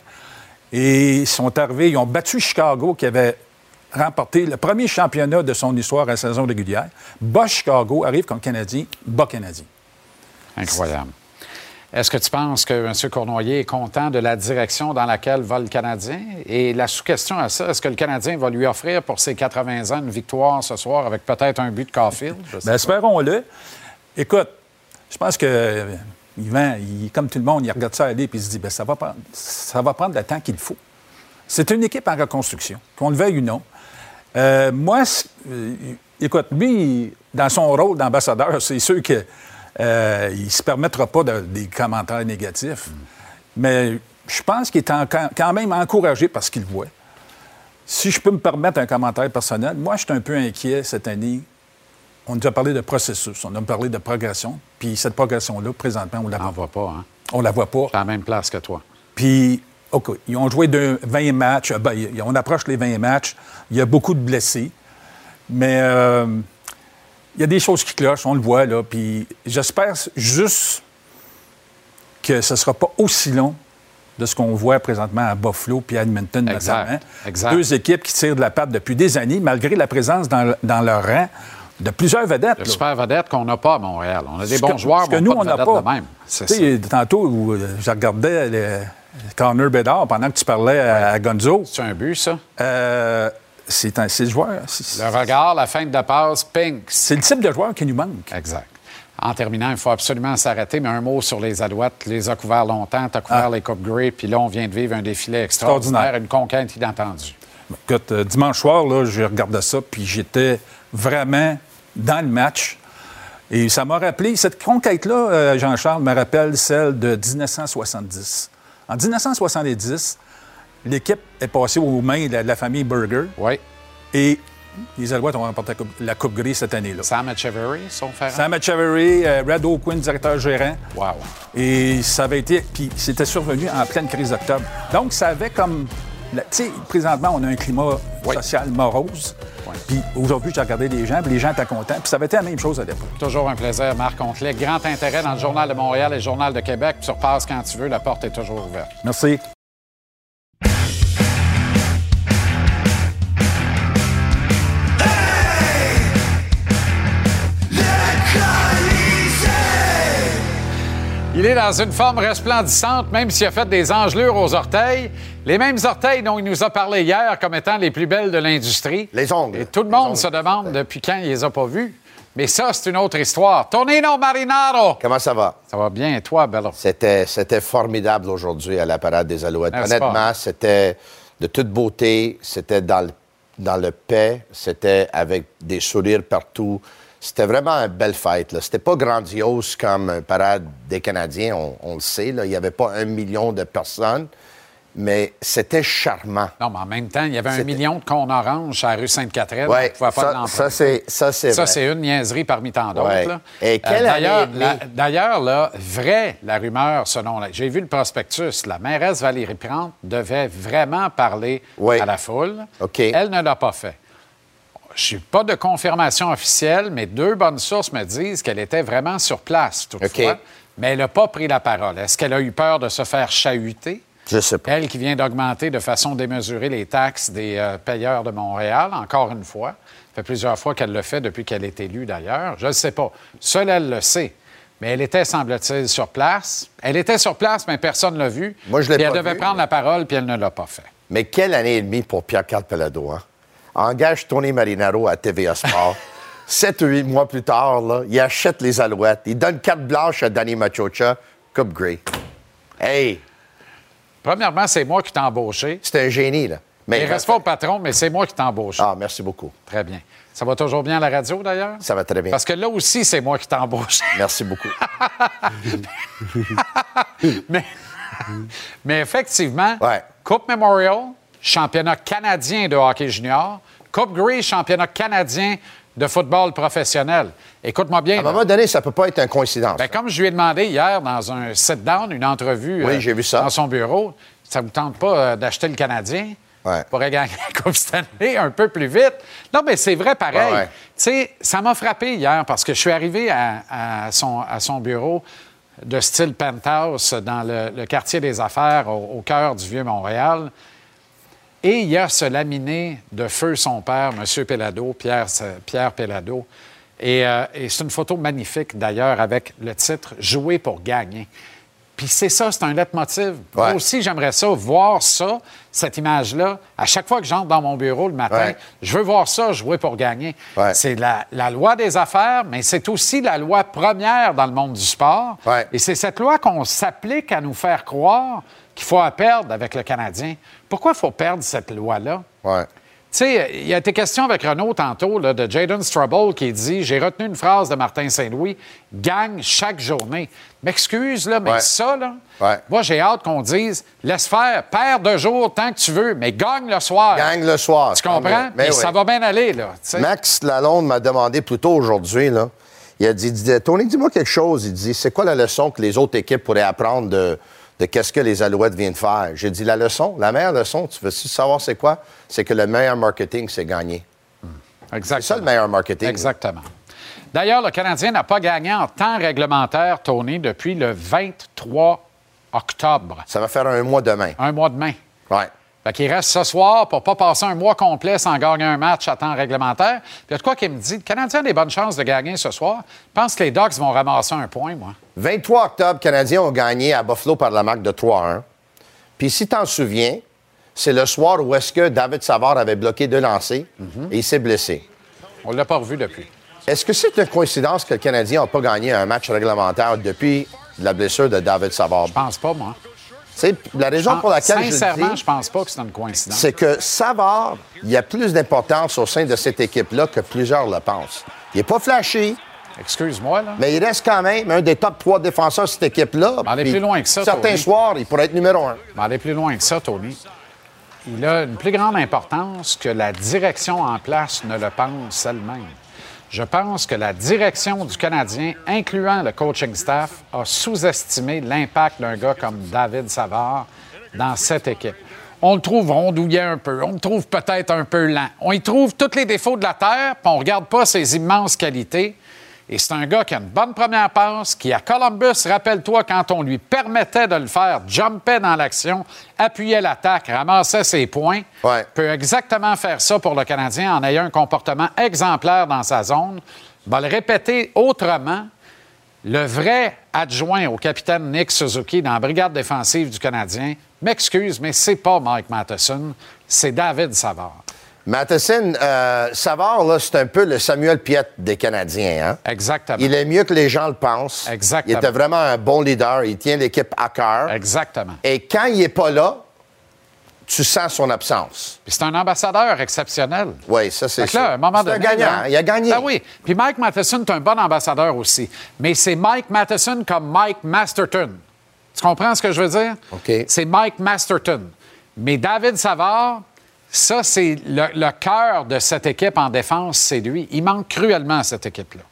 Et ils sont arrivés, ils ont battu Chicago qui avait remporté le premier championnat de son histoire à saison régulière. Bas Chicago arrive comme Canadien, bas Canadien. Incroyable. Est-ce que tu penses que M. Cournoyer est content de la direction dans laquelle va le Canadien? Et la sous-question à ça, est-ce que le Canadien va lui offrir pour ses 80 ans une victoire ce soir avec peut-être un but de Caulfield? Bien, espérons-le. Écoute, je pense que euh, Yvan, il- comme tout le monde, il regarde ça aller et il se dit, bien, ça va prendre, ça va prendre le temps qu'il faut. C'est une équipe en reconstruction, qu'on le veuille ou non. Euh, moi, euh, écoute, lui, dans son rôle d'ambassadeur, c'est sûr qu'il ne se permettra pas de- des commentaires négatifs. Mais je pense qu'il est quand même encouragé par ce qu'il voit. Si je peux me permettre un commentaire personnel, moi, je suis un peu inquiet cette année. On nous a parlé de processus, on a parlé de progression. Puis cette progression-là, présentement, on la voit pas. Hein? On la voit pas. à la même place que toi. Puis OK, ils ont joué de 20 matchs. Ben, on approche les 20 matchs. Il y a beaucoup de blessés. Mais euh, il y a des choses qui clochent, on le voit, là. Puis j'espère juste que ce ne sera pas aussi long de ce qu'on voit présentement à Buffalo puis à Edmonton, Exact, notamment. exact. Deux équipes qui tirent de la patte depuis des années, malgré la présence dans, dans leur rang de plusieurs vedettes. Là. super vedette qu'on n'a pas à Montréal. On a des bons que- joueurs, que mais nous, on on n'a pas de de même. C'est Tu sais, tantôt, où, euh, je regardais le Connor Bedard pendant que tu parlais à, à Gonzo. C'est un but, ça? c'est un c'est le joueur. Le regard, la feinte de passe, ping. C'est le type de joueur qui nous manque. Exact. En terminant, il faut absolument s'arrêter, mais un mot sur les Alouettes. Tu les a couverts longtemps, tu as couvert Ah. les Coupes Grey, puis là, on vient de vivre un défilé extraordinaire, Extraordinaire. une conquête inattendue. Écoute, euh, dimanche soir, là, je regardais ça, puis j'étais vraiment dans le match. Et ça m'a rappelé, cette conquête-là, euh, Jean-Charles, me rappelle celle de 1970. En 1970, l'équipe est passée aux mains de la, famille Burger. Oui. Et les Alouettes ont remporté la Coupe, Grey cette année-là. Sam Echeverry, son frère. Sam Echeverry, euh, Red O'Quinn, directeur gérant. Wow. Et ça avait été. Puis c'était survenu en pleine crise d'octobre. Donc, ça avait comme. La- Tu sais, présentement, on a un climat social morose. Puis aujourd'hui, j'ai regardé les gens, puis les gens étaient contents. Puis ça avait été la même chose à l'époque. Toujours un plaisir, Marc Ontelet. Grand intérêt dans le Journal de Montréal et le Journal de Québec. Tu repasses quand tu veux, la porte est toujours ouverte. Merci. Il est dans une forme resplendissante, même s'il a fait des engelures aux orteils. Les mêmes orteils dont il nous a parlé hier comme étant les plus belles de l'industrie. Les ongles. Et tout le monde se demande depuis quand il les a pas vus. Mais ça, c'est une autre histoire. Tonino Marinaro! Comment ça va? Ça va bien, et toi, Bello? C'était, c'était formidable aujourd'hui à la parade des Alouettes. N'est-ce Honnêtement, c'était de toute beauté, c'était dans le, dans le paix, c'était avec des sourires partout. C'était vraiment une belle fête. Là. C'était pas grandiose comme une parade des Canadiens, on, on le sait. Là. Il n'y avait pas un million de personnes, mais c'était charmant. Non, mais en même temps, il y avait un million de cônes oranges à la rue Sainte-Catherine. Ouais, on pouvait pas ça- l'emprunter. ça, c'est- ça, c'est Ça, vrai. c'est une niaiserie parmi tant d'autres. Ouais. Et quelle et demie? la- D'ailleurs, là, vrai, la rumeur, selon... la- J'ai vu le prospectus. La mairesse Valérie Plante devait vraiment parler à la foule. Elle ne l'a pas fait. Je n'ai pas de confirmation officielle, mais deux bonnes sources me disent qu'elle était vraiment sur place, toutefois. OK. Mais elle n'a pas pris la parole. Est-ce qu'elle a eu peur de se faire chahuter? Je sais pas. Elle qui vient d'augmenter de façon démesurée les taxes des euh, payeurs de Montréal, encore une fois. Ça fait plusieurs fois qu'elle le fait depuis qu'elle est élue, d'ailleurs. Je ne sais pas. Seule elle le sait. Mais elle était, semble-t-il, sur place. Elle était sur place, mais personne ne l'a vue. Moi, je l'ai Puis elle pas devait prendre la parole, puis elle ne l'a pas fait. Mais quelle année et demie pour Pierre-Carl Pelado, hein? Engage Tony Marinaro à TVA Sport. Sept ou huit mois plus tard, là, il achète les Alouettes. Il donne carte blanche à Danny Machocha, Coupe Grey. Hey! Premièrement, c'est moi qui t'ai embauché. C'est un génie, là. Mais il reste pas au patron, mais c'est moi qui t'ai embauché. Ah, merci beaucoup. Très bien. Ça va toujours bien à la radio, d'ailleurs? Ça va très bien. Parce que là aussi, c'est moi qui t'ai embauché. Merci beaucoup. mais, mais effectivement, Coupe Memorial, championnat canadien de hockey junior, Coupe Grey, championnat canadien de football professionnel. Écoute-moi bien. À un moment donné, ça peut pas être une coïncidence. Ben, comme je lui ai demandé hier dans un sit-down, une entrevue Oui, euh, vu ça. dans son bureau, ça vous tente pas euh, d'acheter le Canadien? Ouais. Pourrait gagner la Coupe Stanley un peu plus vite. Non, mais c'est vrai pareil. Ouais, ouais. Tu sais, ça m'a frappé hier parce que je suis arrivé à, à son, à son bureau de style penthouse dans le, le quartier des affaires au, au cœur du Vieux-Montréal. Et il y a ce laminé de feu son père, M. Pellado, Pierre, Pierre Pellado. Et, euh, et c'est une photo magnifique d'ailleurs avec le titre Jouer pour gagner. Puis c'est ça, c'est un leitmotiv. Moi aussi, j'aimerais ça, voir ça, cette image-là. À chaque fois que j'entre dans mon bureau le matin, Ouais. je veux voir ça, jouer pour gagner. C'est la, la loi des affaires, mais c'est aussi la loi première dans le monde du sport. Et c'est cette loi qu'on s'applique à nous faire croire qu'il faut à perdre avec le Canadien. Pourquoi il faut perdre cette loi-là? Tu sais, il y a été question avec Renaud tantôt là, de Jaden Strubble qui dit J'ai retenu une phrase de Martin Saint-Louis gagne chaque journée. M'excuse, là, mais Ouais. ça, là, Ouais. moi, j'ai hâte qu'on dise Laisse faire, perds de jour tant que tu veux, mais gagne le soir. Gagne le soir. Tu comprends? Mais Et oui. ça va bien aller, là. Max Lalonde m'a demandé plus tôt aujourd'hui, là, il a dit, dit, Tony, dis-moi quelque chose. Il dit, c'est quoi la leçon que les autres équipes pourraient apprendre de, de qu'est-ce que les Alouettes viennent faire. J'ai dit la leçon, la meilleure leçon, tu veux savoir c'est quoi? C'est que le meilleur marketing, c'est gagner. C'est ça le meilleur marketing. Exactement. D'ailleurs, le Canadien n'a pas gagné en temps réglementaire, Tony, depuis le 23 octobre. Ça va faire un mois demain. Un mois demain. Ouais. Fait qu'il reste ce soir pour pas passer un mois complet sans gagner un match à temps réglementaire. Puis il y a de quoi qui me dit, le Canadien a des bonnes chances de gagner ce soir. Je pense que les Ducks vont ramasser un point, moi. 23 octobre, les Canadiens ont gagné à Buffalo par la marque de 3-1. Puis si tu t'en souviens, c'est le soir où est-ce que David Savard avait bloqué deux lancers et il s'est blessé. On l'a pas revu depuis. Est-ce que c'est une coïncidence que le Canadien n'a pas gagné un match réglementaire depuis la blessure de David Savard? Je pense pas, moi. C'est la raison pour laquelle je le Sincèrement, dis, je pense pas que c'est une coïncidence. c'est que Savard, il y a plus d'importance au sein de cette équipe-là que plusieurs le pensent. Il n'est pas flashy, Excuse-moi, là. mais il reste quand même un des top trois défenseurs de cette équipe-là. aller plus loin que ça, Certains Tony. soirs, il pourrait être numéro un. Mais aller plus loin que ça, Tony. Il a une plus grande importance que la direction en place ne le pense elle-même. Je pense que la direction du Canadien, incluant le coaching staff, a sous-estimé l'impact d'un gars comme David Savard dans cette équipe. On le trouve rondouillet un peu, on le trouve peut-être un peu lent. On y trouve tous les défauts de la terre, puis on ne regarde pas ses immenses qualités. Et c'est un gars qui a une bonne première passe, qui à Columbus, rappelle-toi, quand on lui permettait de le faire, jumpait dans l'action, appuyait l'attaque, ramassait ses points, peut exactement faire ça pour le Canadien en ayant un comportement exemplaire dans sa zone. Va le répéter autrement. Le vrai adjoint au capitaine Nick Suzuki dans la brigade défensive du Canadien, m'excuse, mais c'est pas Mike Matheson, c'est David Savard. Matheson, euh, Savard, là, c'est un peu le Samuel Piette des Canadiens. Hein? Exactement. Il est mieux que les gens le pensent. Exactement. Il était vraiment un bon leader. Il tient l'équipe à cœur. Exactement. Et quand il n'est pas là, tu sens son absence. Puis c'est un ambassadeur exceptionnel. Oui, ça, c'est sûr. à un moment un donné, gagnant. là- Il a gagné. Ah oui. Puis Mike Matheson est un bon ambassadeur aussi. Mais c'est Mike Matheson comme Mike Masterton. Tu comprends ce que je veux dire? OK. C'est Mike Masterton. Mais David Savard, ça, c'est le, le cœur de cette équipe en défense, c'est lui. Il manque cruellement à cette équipe-là.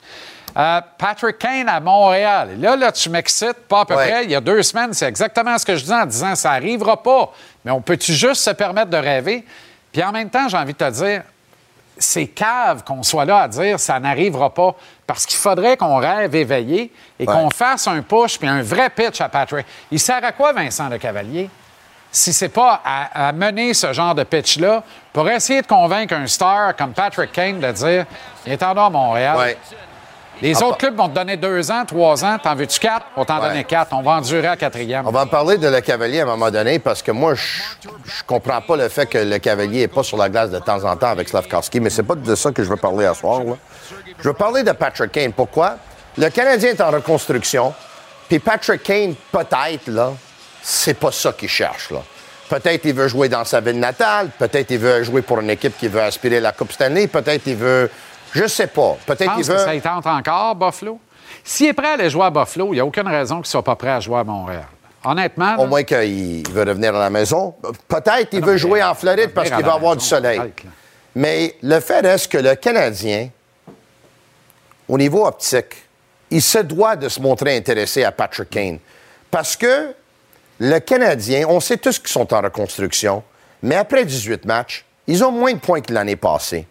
Euh, Patrick Kane à Montréal. Là, là, tu m'excites pas à peu Ouais. près. Il y a deux semaines, c'est exactement ce que je disais en disant ça arrivera pas. Mais on peut-tu juste se permettre de rêver? Puis en même temps, j'ai envie de te dire, c'est cave qu'on soit là à dire ça n'arrivera pas. Parce qu'il faudrait qu'on rêve éveillé et Ouais. qu'on fasse un push puis un vrai pitch à Patrick. Il sert à quoi, Vincent Le Cavalier? Si c'est pas à, à mener ce genre de pitch-là pour essayer de convaincre un star comme Patrick Kane de dire il est en à Montréal. Ouais. Les Ah, autres clubs vont te donner deux ans, trois ans. T'en veux-tu quatre? On va t'en Ouais. donner quatre. On va endurer à quatrième. On va en parler de Le Cavalier à un moment donné parce que moi, je je comprends pas le fait que Le Cavalier n'est pas sur la glace de temps en temps avec Slavkowski, mais c'est pas de ça que je veux parler à soir. là. Je veux parler de Patrick Kane. Pourquoi? Le Canadien est en reconstruction, puis Patrick Kane, peut-être, là, c'est pas ça qu'il cherche, là. Peut-être il veut jouer dans sa ville natale, peut-être il veut jouer pour une équipe qui veut aspirer la Coupe Stanley, peut-être il veut... Je sais pas. Peut-être il pense que veut... ça y tente encore, Buffalo. S'il est prêt à aller jouer à Buffalo, il n'y a aucune raison qu'il ne soit pas prêt à jouer à Montréal. Honnêtement, Au là, moins qu'il veut revenir à la maison. Peut-être il Non, veut mais jouer en Floride parce qu'il va avoir du soleil. Mais le fait reste que le Canadien, au niveau optique, il se doit de se montrer intéressé à Patrick Kane. Parce que le Canadien, on sait tous qu'ils sont en reconstruction, mais après 18 matchs, ils ont moins de points que l'année passée.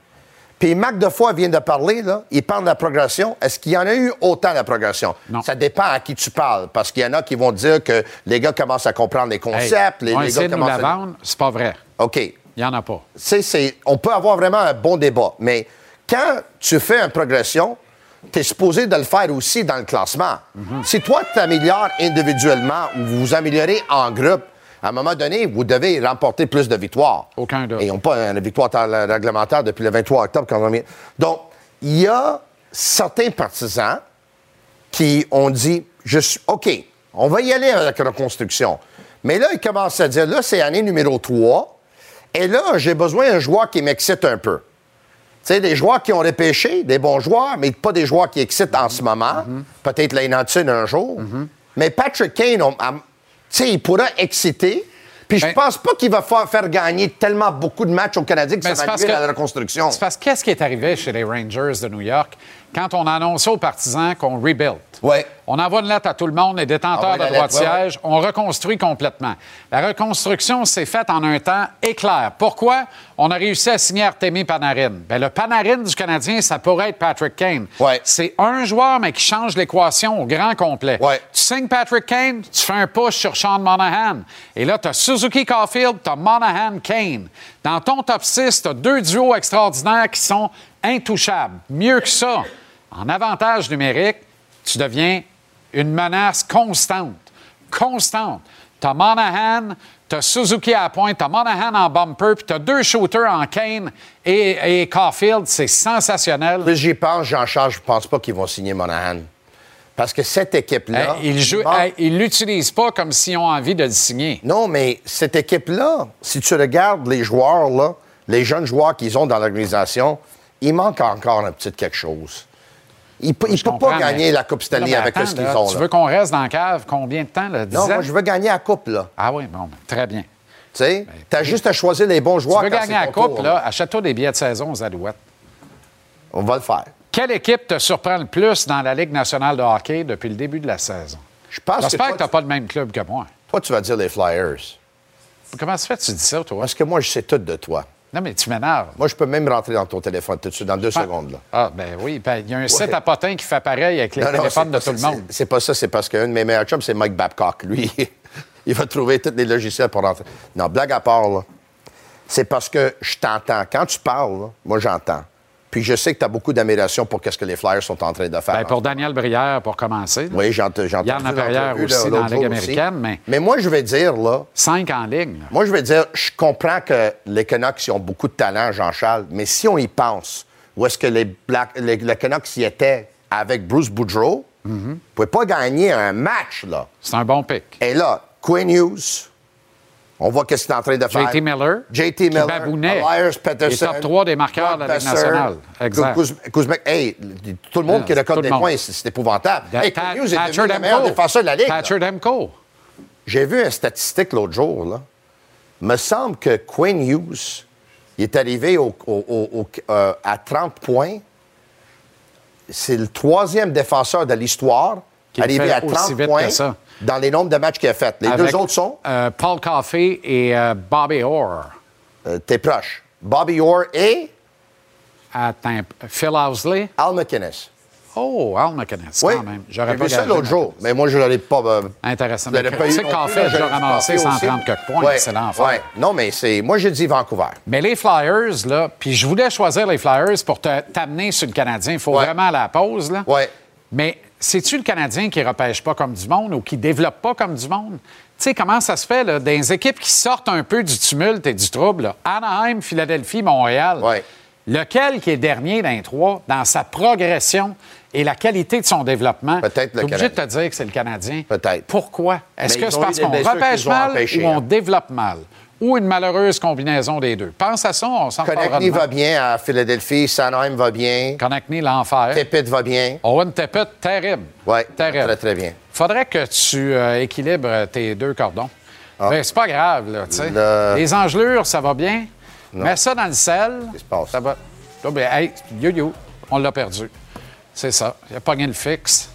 Puis Marc Defoy vient de parler, là, il parle de la progression. Est-ce qu'il y en a eu autant de progression? Ça dépend à qui tu parles, parce qu'il y en a qui vont dire que les gars commencent à comprendre les hey, concepts. les, on les essaie gars de nous la à- vendre, c'est pas vrai. OK. Il n'y en a pas. On peut avoir vraiment un bon débat, mais quand tu fais une progression, tu es supposé de le faire aussi dans le classement. Si toi, tu t'améliores individuellement ou vous vous améliorez en groupe, à un moment donné, vous devez remporter plus de victoires. Aucun doute. Et ils n'ont pas une victoire réglementaire depuis le 23 octobre. Quand on... Donc, il y a certains partisans qui ont dit je suis, OK, on va y aller avec la reconstruction. Mais là, ils commencent à dire là, c'est année numéro 3. Et là, j'ai besoin d'un joueur qui m'excite un peu. Sais, des joueurs qui ont repêché, des bons joueurs, mais pas des joueurs qui excitent en ce moment. Peut-être Hudson un jour. Mais Patrick Kane, on- il pourra exciter. Puis je pense pas qu'il va fa- faire gagner tellement beaucoup de matchs au Canadien que ça va que- à la reconstruction. C'est parce que qu'est-ce qui est arrivé chez les Rangers de New York? Quand on a annoncé aux partisans qu'on rebuild. Ouais. On envoie une lettre à tout le monde, les détenteurs de la droit de ouais, siège. On reconstruit complètement. La reconstruction s'est faite en un temps éclair. Pourquoi? On a réussi à signer Artemi Panarin. Bien, le Panarin du Canadien, ça pourrait être Patrick Kane. C'est un joueur, mais qui change l'équation au grand complet. Tu signes Patrick Kane, tu fais un push sur Sean Monahan. Et là, tu as Suzuki Caulfield, tu as Monahan Kane. Dans ton top 6, tu as deux duos extraordinaires qui sont intouchables. Mieux que ça, en avantage numérique, tu deviens une menace constante. Constante. Tu as Monahan, tu as Suzuki à la pointe, tu as Monahan en bumper, puis tu as deux shooters en Kane et, et Caulfield. C'est sensationnel. Plus j'y pense, Jean-Charles, je pense pas qu'ils vont signer Monahan. Parce que cette équipe-là. Ils ils l'utilisent pas comme s'ils ont envie de le signer. Non, mais cette équipe-là, si tu regardes les joueurs, là, les jeunes joueurs qu'ils ont dans l'organisation, il manque encore un petit quelque chose. Il ne peut pas gagner mais- la Coupe Stanley Là, ben, avec attends, ce qu'ils ont. Tu là. veux qu'on reste dans la cave combien de temps? Là, 10 Non, ans? moi, je veux gagner la Coupe, là. Ah oui, bon, ben, très bien. Tu sais, t'as juste à choisir les bons Tu joueurs. veux quand gagner la coupe, tour, là, achète-toi des billets de saison aux Alouettes. On va le faire. Quelle équipe te surprend le plus dans la Ligue nationale de hockey depuis le début de la saison? Je pense J'espère que tu n'as pas le même club que moi. Toi, tu vas dire les Flyers. Comment ça fait que tu dis ça, toi? Parce que moi, je sais tout de toi. Non, mais tu m'énerves. Moi, je peux même rentrer dans ton téléphone tout de suite, dans deux secondes. Là. Ah, ben oui. ben, Il y a un site à potin qui fait pareil avec les Non, non, téléphones de tout le monde. c'est- C'est pas ça, c'est parce qu'un de mes meilleurs chums, c'est Mike Babcock. Lui, il va trouver tous les logiciels pour rentrer. Non, blague à part, là. C'est parce que je t'entends. Quand tu parles, là, moi, j'entends. Puis je sais que tu as beaucoup d'admiration pour ce que les Flyers sont en train de faire. Ben, pour Daniel Brière, pour commencer. là. Oui, j'entends. Yann Laperrière aussi dans la Ligue américaine, mais Mais moi, je vais dire, là. cinq en ligne. là. Moi, je vais dire, je comprends que les Canucks ils ont beaucoup de talent, Jean-Charles, mais si on y pense, où est-ce que les, Black, les, les Canucks y étaient avec Bruce Boudreau, ils ne pouvaient pas gagner un match, là. C'est un bon pic. Et là, Quinn Hughes, on voit qu'est-ce qu'il est en train de faire. JT Miller. JT Miller, babounait. Elias Pettersson. Les top 3 des marqueurs de la Ligue nationale. Exact. Kuz-. Hey, tout le monde qui tout des points, c'est épouvantable. Hey, Ta- Quinn Hughes est le meilleur défenseur de la Ligue. Thatcher Demko. J'ai vu une statistique l'autre jour. Là. me semble que Quinn Hughes il est arrivé au- au- au- au- euh, à 30 points. C'est le troisième défenseur de l'histoire Qui le arrivé à 30 aussi vite points que ça. Dans les nombres de matchs qu'il a fait. Les Avec, deux autres sont, euh, Paul Coffey et euh, Bobby Orr. euh, t'es proche, Bobby Orr et Attends, Phil Housley. Al McInnes. Oh, Al McInnes, Oui, quand même. J'aurais pas ça l'autre jour, mais moi, je l'aurais pas... Intéressant. je pas tu eu sais, je l'ai j'aurais dû ramassé passer 130 aussi. quelques points. Ouais, C'est l'enfer. ouais. Non, mais c'est... Moi, j'ai dit Vancouver. Mais les Flyers, là, puis je voulais choisir les Flyers pour te- t'amener sur le Canadien. Il faut vraiment aller à la pause, là. Ouais. Mais c'est-tu le Canadien qui repêche pas comme du monde ou qui développe pas comme du monde? Tu sais, comment ça se fait, là, des équipes qui sortent un peu du tumulte et du trouble, là? Anaheim, Philadelphie, Montréal. Lequel qui est dernier les trois, dans sa progression et la qualité de son développement? Peut-être le obligé de te dire que c'est le Canadien. Peut-être. Pourquoi? Est-ce que c'est parce qu'on repêche mal ou on hein. développe mal? Ou une malheureuse combinaison des deux? Pense à ça, on s'en demain. va bien à Philadelphie, Sanheim va bien. Konechny, l'enfer. Tippett va bien. Owen Tippett, terrible. Oui, Terrible. très, très bien. Faudrait que tu euh, équilibres tes deux cordons. Mais c'est pas grave, là, tu sais. Le- Les engelures, ça va bien. Non. Mets ça dans le sel. se passe? Ça va. Là, ben, hey, yo-yo, on l'a perdu. C'est ça. Il a pogné le fixe.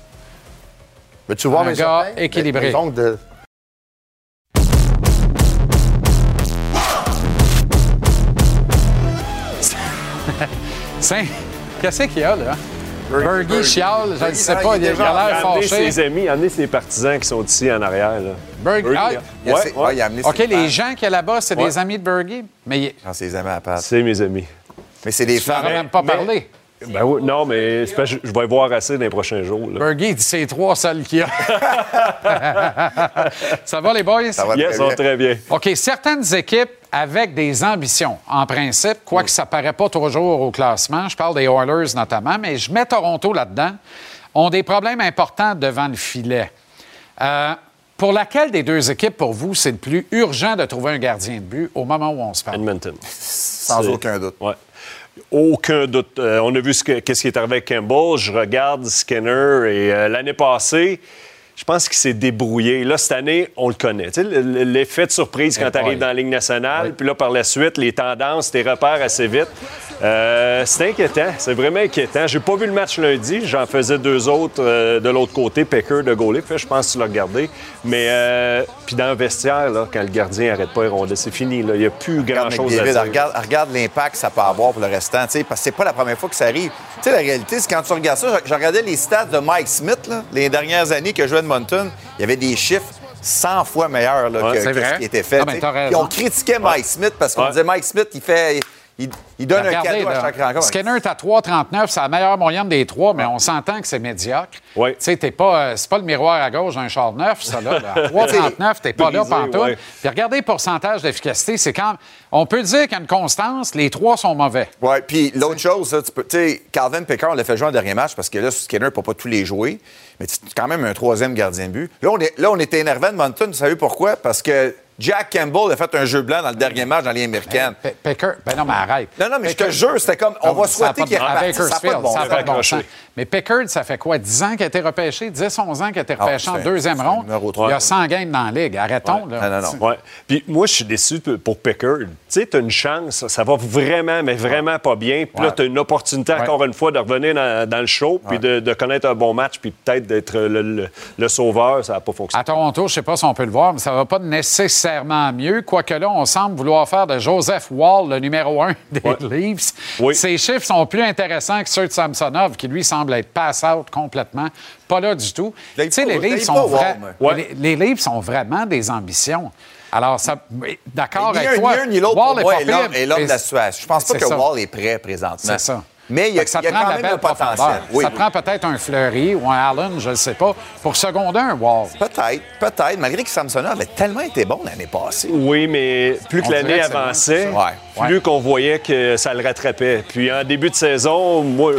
Veux-tu voir Un mes gars équilibré. Les ongles de... C'est- Qu'est-ce qu'il y a, là? Bergie chiale, je ne sais pas, il a il a Il a l'air fâché. ses amis, il a amené ses partisans qui sont ici en arrière. Là. Bergie, ah, ouais, ouais. OK, les gens qui sont là-bas, c'est Ouais. des amis de Bergie. Mais il- Quand c'est les amis à Pat. C'est mes amis. Mais c'est des fans. as même pas parlé. Ben oui, non, mais je je vais voir assez dans les prochains jours. là. Bergie, il dit c'est les trois seuls qu'il y a. ça va, les boys? Ça va Yes, très bien. très bien. OK, certaines équipes avec des ambitions, en principe, quoique ça ne paraît pas toujours au classement, je parle des Oilers notamment, mais je mets Toronto là-dedans, ont des problèmes importants devant le filet. Euh, pour laquelle des deux équipes, pour vous, c'est le plus urgent de trouver un gardien de but au moment où on se parle? Edmonton. Sans aucun doute. Ouais. Aucun doute. Euh, on a vu ce que- qu'est-ce qui est arrivé avec Campbell. Je regarde Skinner et euh, l'année passée, je pense qu'il s'est débrouillé. Là, cette année, on le connaît. L'effet de surprise quand tu arrives dans la Ligue nationale, puis là, par la suite, les tendances, tes repères assez vite. Euh, c'est inquiétant, c'est vraiment inquiétant. J'ai pas vu le match lundi, j'en faisais deux autres euh, de l'autre côté, Pecker de Fait, je pense que tu l'as regardé. Mais euh, puis dans le vestiaire, là, quand le gardien arrête pas rondelles, c'est fini. là. Il n'y a plus grand-chose à dire. regarde, regarde l'impact que ça peut avoir pour le restant, parce que c'est pas la première fois que ça arrive. Tu sais, la réalité, c'est quand tu regardes ça, je, je regardais les stats de Mike Smith, là, les dernières années que jouait Edmonton, il y avait des chiffres 100 fois meilleurs là, Ouais, que, que ce qui était fait. Ah, ben, Puis raison. on critiquait Mike Smith parce qu'on Ouais. disait Mike Smith, il fait. Il, il donne un Regardez, cadeau à chaque rencontre. Skinner est à 3,39, c'est la meilleure moyenne des trois, mais on s'entend que c'est médiocre. Tu sais, t'es pas, euh, c'est pas le miroir à gauche d'un char neuf, ça, là. À 3,39, t'es pas là, pantoute. ouais. Puis regardez le pourcentage d'efficacité, c'est quand... On peut dire a une constance, les trois sont mauvais. Oui, puis l'autre chose, tu peux- tu sais, Calvin Pickard, on l'a fait jouer en dernier match parce que là, Skinner ne peut pas tous les jouer, mais c'est quand même un troisième gardien de but. Là, on, est, là, on était énervé de Moncton, vous savez pourquoi? Parce que Jack Campbell a fait un jeu blanc dans le dernier match dans les américaines. Picker, ben non, mais arrête. Non, non, mais je te jure, c'était comme, on va souhaiter qu'il repartisse. Ça n'a pas de bon sens. Mais Pickard, ça fait quoi? 10 ans qu'il a été repêché? 10, 11 ans qu'il a été repêché en deuxième ronde? numéro Il y a 100 games dans la ligue. Arrêtons, là. Ouais. Puis moi, je suis déçu pour Pickard. Tu sais, tu as une chance, ça va vraiment, mais vraiment pas bien. Puis là, tu as une opportunité encore une fois de revenir dans, dans le show, puis de, de connaître un bon match, puis peut-être d'être le, le- le sauveur. Ça n'a pas fonctionné. À Toronto, je ne sais pas si on peut le voir, mais ça ne va pas nécessairement mieux. Quoique là, on semble vouloir faire de Joseph Wall le numéro un des Leafs. Ses chiffres sont plus intéressants que ceux de Samsonov, qui lui semble être pass-out complètement. Pas là du tout. Tu sais, les l'ai sont vra- les, les Leafs ont vraiment des ambitions. Alors, ça, d'accord avec un, toi. ni un ni l'autre, pour est moi, pas est l'homme de la situation. Je pense pas que ça. Wall est prêt présentement. C'est ça. Mais il y a, ça il y a prend quand la même belle un potentiel. Oui. Ça prend peut-être un Fleury ou un Allen, je ne sais pas, pour seconder un Wall. Peut-être, peut-être, malgré que Samsonov avait tellement été bon l'année passée. Oui, mais plus On que l'année avançait. Ouais. plus qu'on voyait que ça le rattrapait. Puis en début de saison, moi,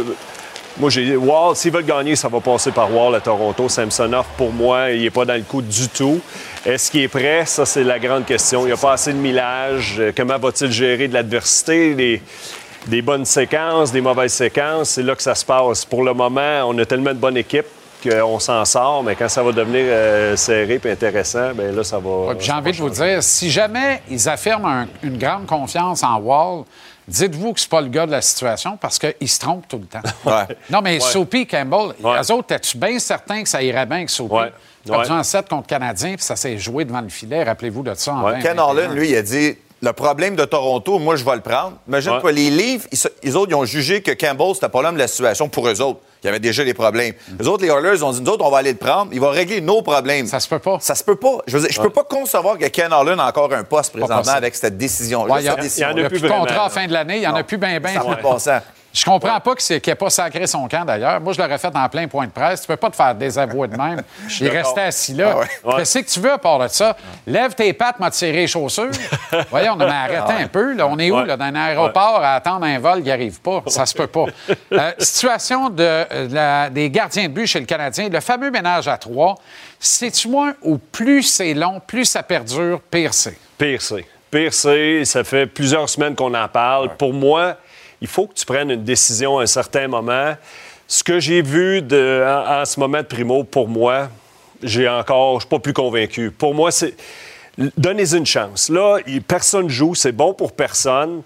moi j'ai Wall, s'ils veulent gagner, ça va passer par Wall à Toronto. Samsonov, pour moi, il n'est pas dans le coup du tout. Est-ce qu'il est prêt? Ça, c'est la grande question. Il n'y a pas assez de millage. Euh, Comment va-t-il gérer de l'adversité? Des, des bonnes séquences, des mauvaises séquences? C'est là que ça se passe. Pour le moment, on a tellement de bonnes équipes qu'on s'en sort, mais quand ça va devenir euh, serré et intéressant, bien là, ça va. Ouais, J'ai envie de vous dire, si jamais ils affirment un- une grande confiance en Wall, dites-vous que c'est pas le gars de la situation parce qu'il se trompe tout le temps. Non, mais Ouais. Soapy, Campbell, eux autres, es-tu bien certain que ça irait bien avec Soapy? Ouais. Perdu Ouais. en 7 contre Canadien, puis ça s'est joué devant le filet. Rappelez-vous de ça en 20, Ken 21. Harlan, lui, il a dit le problème de Toronto, moi, je vais le prendre. Imagine Ouais. quoi, les livres, ils, autres, ils ont jugé que Campbell, c'était pas l'homme de la situation pour eux autres. Il y avait déjà des problèmes. Les autres, les Oilers, ont dit nous autres, on va aller le prendre. Il va régler nos problèmes. Ça se peut pas. Ça se peut pas. Je veux dire, je peux pas concevoir que Ken Harlan a encore un poste présentement avec cette décision. Ouais, il y a, il y a plus de contrat à la fin de l'année. Il n'y en a plus bien, bien. Ça n'a pas de bon sens. Je comprends pas qu'il n'ait pas sacré son camp, d'ailleurs. Moi, je l'aurais fait en plein point de presse. Tu peux pas te faire désavouer de même. Il restait assis là. Ah ouais. Ouais. Qu'est-ce que tu veux à part de ça? Lève tes pattes, m'a tiré les chaussures. Voyons, on a arrêté Ah ouais. un peu. là. On est où, Ouais. là, dans un aéroport, à attendre un vol qui n'arrive pas? Ça se peut pas. Euh, situation de, euh, de la- des gardiens de but chez le Canadien. Le fameux ménage à trois. Sais-tu moi, au plus c'est long, plus ça perdure, pire c'est? Pire c'est. Pire c'est. Ça fait plusieurs semaines qu'on en parle. Pour moi, il faut que tu prennes une décision à un certain moment. Ce que j'ai vu de, en, en ce moment de Primo, pour moi, j'ai encore, je suis pas plus convaincu. Pour moi, c'est donnez une chance. Là, personne joue, c'est bon pour personne.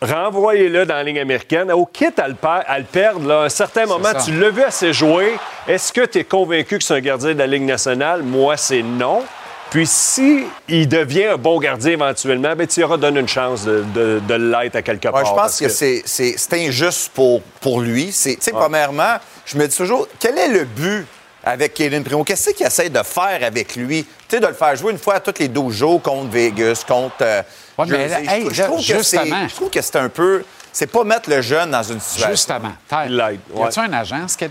Renvoyez-le dans la ligne américaine. Au quitte à le, per- à le perdre, là, à un certain moment, ça. tu l'as vu assez jouer. Est-ce que tu es convaincu que c'est un gardien de la Ligue nationale? Moi, c'est non. Puis si il devient un bon gardien éventuellement, ben, tu lui auras donné une chance de, de, de l'être à quelque Ouais, part. je pense que, c'est- injuste pour, pour lui. C'est- tu sais, Premièrement, je me dis toujours, quel est le but avec Kaden Primo? Qu'est-ce qu'il essaie de faire avec lui? Tu sais, de le faire jouer une fois à tous les 12 jours contre Vegas, contre. euh, Ouais, mais Jersey. hey, je, trouve- que justement. c'est- je trouve que c'est un peu. C'est pas mettre le jeune dans une situation. Justement. Ty, Y a-tu un agent, ce qu'il?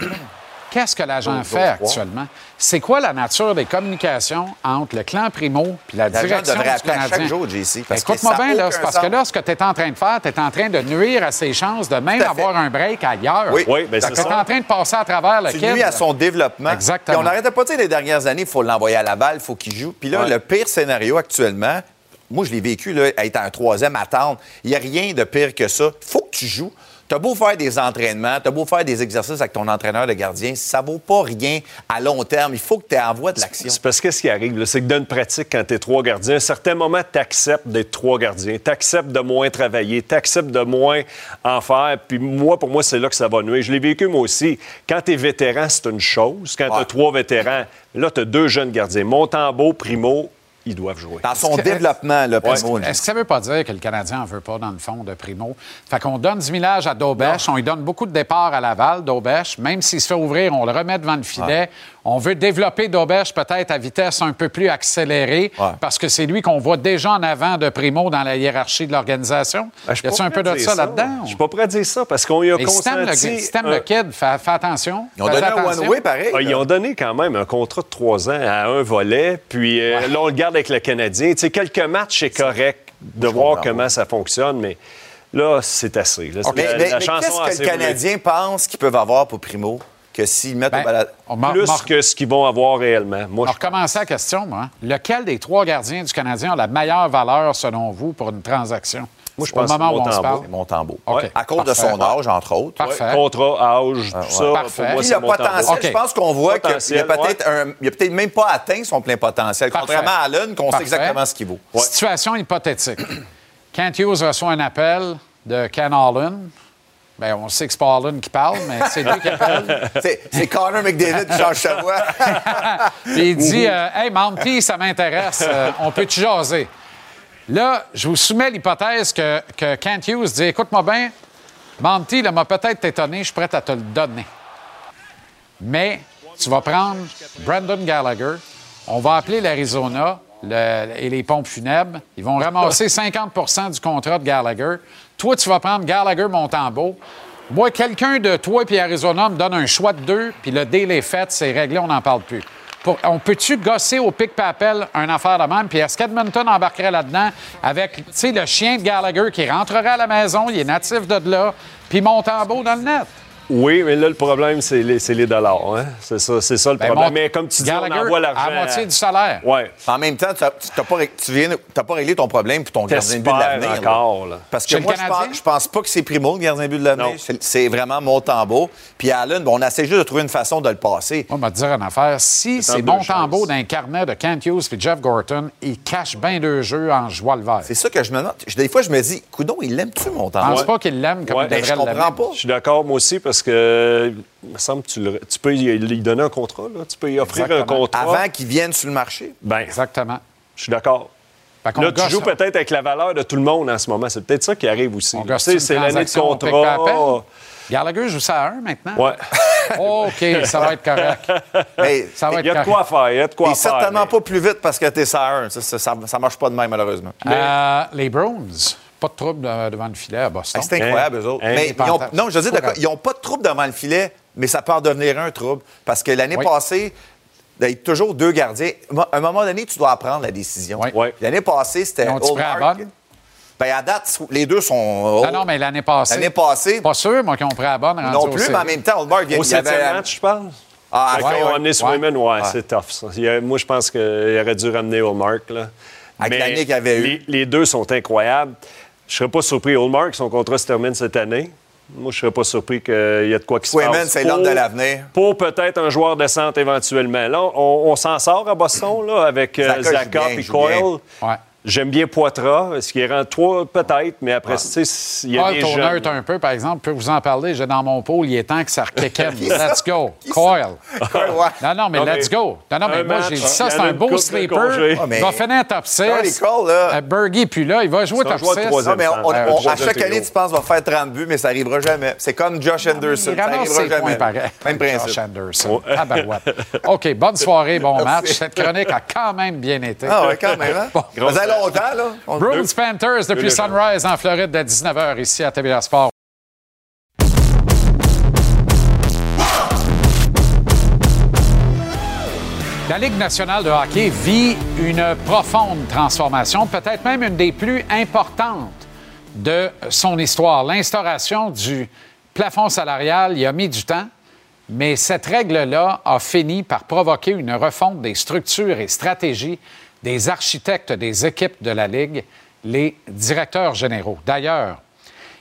Qu'est-ce que l'agent fait actuellement? C'est quoi la nature des communications entre le clan Primo et la L'agent direction devrait du Canadien? chaque jour, JC, parce que Écoute-moi ça bien, là, parce que là, ce que tu es en train de faire, tu es en train de nuire à ses chances de même avoir un break ailleurs. Oui, Oui, ben, c'est Tu es ça. en train de passer à travers le Tu nuis à son développement. Exactement. Puis on n'arrêtait pas de dire les dernières années, il faut l'envoyer à la balle, il faut qu'il joue. Puis là, Ouais. le pire scénario actuellement, moi, je l'ai vécu, là, être en troisième, attendre. Il n'y a rien de pire que ça. Il faut que tu joues. T'as beau faire des entraînements, t'as beau faire des exercices avec ton entraîneur de gardien, ça vaut pas rien à long terme. Il faut que tu envoies de l'action. C'est parce que ce qui arrive, c'est que dans une pratique, quand tu es trois gardiens, à un certain moment, tu acceptes d'être trois gardiens. Tu acceptes de moins travailler. Tu acceptes de moins en faire. Puis moi, pour moi, c'est là que ça va nuire. Je l'ai vécu moi aussi. Quand tu es vétéran, c'est une chose. Quand tu as trois vétérans, là, tu as deux jeunes gardiens. Montembeau, Primo, ils doivent jouer. Dans son développement, le Primo. Est-ce que ça ne veut pas dire que le Canadien n'en veut pas, dans le fond, de Primo? Fait qu'on donne 10 000 à Daubèche, on lui donne beaucoup de départs à Laval, Daubèche. Même s'il se fait ouvrir, on le remet devant le filet. On veut développer Daubèche peut-être à vitesse un peu plus accélérée parce que c'est lui qu'on voit déjà en avant de Primo dans la hiérarchie de l'organisation. Ben, y a-t-il un peu de ça, là-dedans? Je suis pas prêt à dire ça parce qu'on y a Mais consenti... le, système le kid, fais, fais attention. Ils ont donné un one-way pareil. Ah, ils ont donné quand même un contrat de trois ans à un volet, puis euh, là, on le garde avec le Canadien. Tu sais, quelques matchs, c'est correct de voir comment ça fonctionne, mais là, c'est assez. là. La- mais- la mais chanson qu'est-ce que le. Canadien pense qu'ils peuvent avoir pour Primo que s'ils mettent Ben, au balade? Plus que ce qu'ils vont avoir réellement. Moi, On va recommencer la question, moi. Lequel des trois gardiens du Canadien a la meilleure valeur, selon vous, pour une transaction? Moi, je Au pense moment où on se Montembeau. parle. Montembeau. OK. À cause de son âge, entre autres. Parfait. Ouais, contrat, âge, tout ça, Parfait. pour moi, le potentiel, je pense qu'on voit qu'il Potentiel, a peut-être un- il a peut-être même pas atteint son plein potentiel, Parfait. contrairement à Allen, qu'on sait exactement ce qu'il vaut. Situation hypothétique. Kent Hughes reçoit un appel de Ken Holland. Bien, on sait que c'est pas Holland qui parle, mais c'est lui qui appelle. C'est c'est Connor McDavid qui change sa voix. Puis il dit euh, Hey, Monty, ça m'intéresse, euh, on peut-tu jaser? Là, je vous soumets l'hypothèse que, que Kent Hughes dit Écoute-moi bien, Monty là, m'a peut-être étonné, je suis prêt à te le donner. Mais tu vas prendre Brandon Gallagher, on va appeler l'Arizona le- et les pompes funèbres. Ils vont ramasser 50% du contrat de Gallagher. Toi, tu vas prendre Gallagher Montembeau. Moi, quelqu'un de toi et Arizona me donne un choix de deux, puis le deal est fait, c'est réglé, on n'en parle plus. On peut-tu gosser au pic papel un affaire de même? Puis est-ce qu'Edmonton embarquerait là-dedans avec, le chien de Gallagher qui rentrerait à la maison, il est natif de là, puis Montembeau dans le net? Oui, mais là, le problème, c'est les, dollars. Hein? C'est ça, le Ben, problème. mon- Mais comme tu dis, on envoie l'argent. à moitié du salaire. Oui. En même temps, tu n'as pas, tu viens réglé ton problème pour ton gardien de but de l'avenir. là. encore, là. Parce que Chez moi, je pense, je pense pas que c'est Primo, le gardien de but de l'avenir. C'est- vraiment Montembeau. Puis Allen, bon, on essaie juste de trouver une façon de le passer. Je vais te dire une affaire. Si C'est Montembeau d'un carnet de Kent Hughes et Jeff Gorton, il cache bien deux jeux en joie le vert. C'est ça que je me. Je- Des fois, je me dis, Coudon, il l'aime-tu, Je Montembeau? pense pas qu'il l'aime comme Ouais. il devrait je comprends pas. Je suis d'accord, moi aussi, parce que il me semble que tu, le- tu peux lui donner un contrat. Là. Tu peux y offrir un contrat. Avant qu'il vienne sur le marché. Ben, Exactement. je suis d'accord. Là, tu gosse- joues peut-être avec la valeur de tout le monde en ce moment. C'est peut-être ça qui arrive aussi. C'est l'année de contrat. Gallagher joue ça à un maintenant? Ouais. OK, ça va être correct. Mais Ça va Il y a de quoi faire. Il y a de quoi t'es faire. certainement mais- pas plus vite parce que t'es ça à un. Ça, ça marche pas de même, malheureusement. Euh, les Browns, pas de trouble de- devant le filet à Boston. C'est incroyable, Hein? eux autres. Hein? Mais ils ont- non, je veux dire, Pas d'accord, ils n'ont pas de trouble devant le filet, mais ça peut en devenir un trouble. Parce que l'année Oui. passée, d'être toujours deux gardiens, à un moment donné, tu dois prendre la décision. Oui. Ouais. L'année passée, c'était. Ben, à date, les deux sont. Non, non, mais l'année passée. L'année passée, Pas sûr, moi, qu'ils ont pris la bonne. non au plus, mais en même temps, Hallmark vient Au il y avait- septième match, je parle. Ah, ont ouais. amené Swayman, ouais, Ouais. c'est tough. ça. Il y a- moi, je pense qu'il aurait dû ramener Hallmark. Là. Avec l'année qu'il avait. Les, les deux sont incroyables. Je serais pas surpris. Hallmark, son contrat se termine cette année. Moi, je serais pas surpris qu'il y ait de quoi qui se passe. Swayman, c'est l'homme pour- de l'avenir. Pour peut-être un joueur de centre éventuellement. Là, on, on s'en sort à Boston là, avec euh, Zaka et. Coyle. Ouais. J'aime bien Poitras. Est-ce qu'il rend toi, peut-être, mais après, tu sais, il y a Paul des Tourner jeunes. un peu, par exemple, je peux vous en parler. J'ai dans mon pôle, il est temps que ça requéquenne. Let's go. Coil. Ouais. Non, non, mais Non, let's mais go. Non, non, mais un moi, j'ai dit il ça, c'est un beau sleeper. Ah, mais- Il va finir top 6. Charlie Cole, là. Euh, Bergie, puis là, il va jouer un top joueur de 6. troisième. Non, mais on- on- Euh, on- à chaque année, tu penses va faire 30 buts, mais ça n'arrivera jamais. C'est comme Josh Anderson. Il Ça n'arrivera jamais. pareil. Même principe. Josh Anderson. Ah, ben ouais. OK, bonne soirée, bon match. Cette chronique a quand même bien été. Ah ouais, quand même, longtemps, là. On- Bruins Panthers depuis Sunrise en Floride de 19h ici à TVA Sport. La Ligue nationale de hockey vit une profonde transformation, peut-être même une des plus importantes de son histoire. L'instauration du plafond salarial y a mis du temps, mais cette règle-là a fini par provoquer une refonte des structures et stratégies des architectes des équipes de la Ligue, les directeurs généraux. D'ailleurs,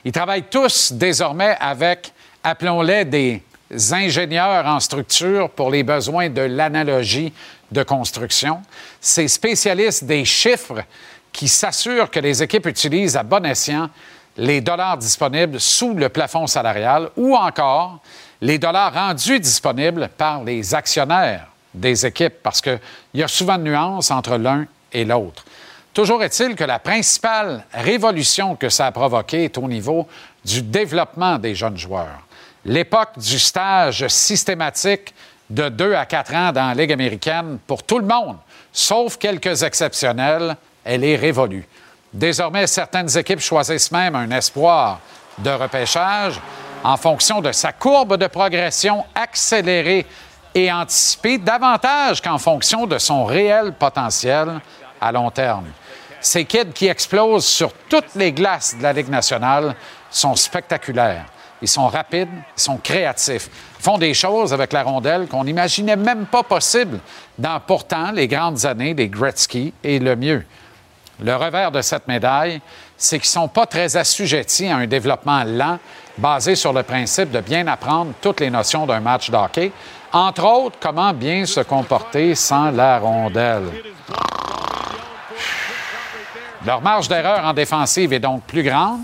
Ils travaillent tous désormais avec, appelons-les, des ingénieurs en structure pour les besoins de l'analogie de construction. Ces spécialistes des chiffres qui s'assurent que les équipes utilisent à bon escient les dollars disponibles sous le plafond salarial ou encore les dollars rendus disponibles par les actionnaires des équipes, parce qu'il y a souvent de nuances entre l'un et l'autre. Toujours est-il que la principale révolution que ça a provoquée est au niveau du développement des jeunes joueurs. L'époque du stage systématique de 2 à 4 ans dans la Ligue américaine pour tout le monde, sauf quelques exceptionnels, elle est révolue. Désormais, certaines équipes choisissent même un espoir de repêchage en fonction de sa courbe de progression accélérée et anticipée davantage qu'en fonction de son réel potentiel à long terme. Ces kids qui explosent sur toutes les glaces de la Ligue nationale sont spectaculaires. Ils sont rapides, ils sont créatifs, font des choses avec la rondelle qu'on n'imaginait même pas possible dans pourtant les grandes années des Gretzky et le mieux. Le revers de cette médaille, c'est qu'ils ne sont pas très assujettis à un développement lent basé sur le principe de bien apprendre toutes les notions d'un match de hockey, entre autres comment bien se comporter sans la rondelle. Leur marge d'erreur en défensive est donc plus grande,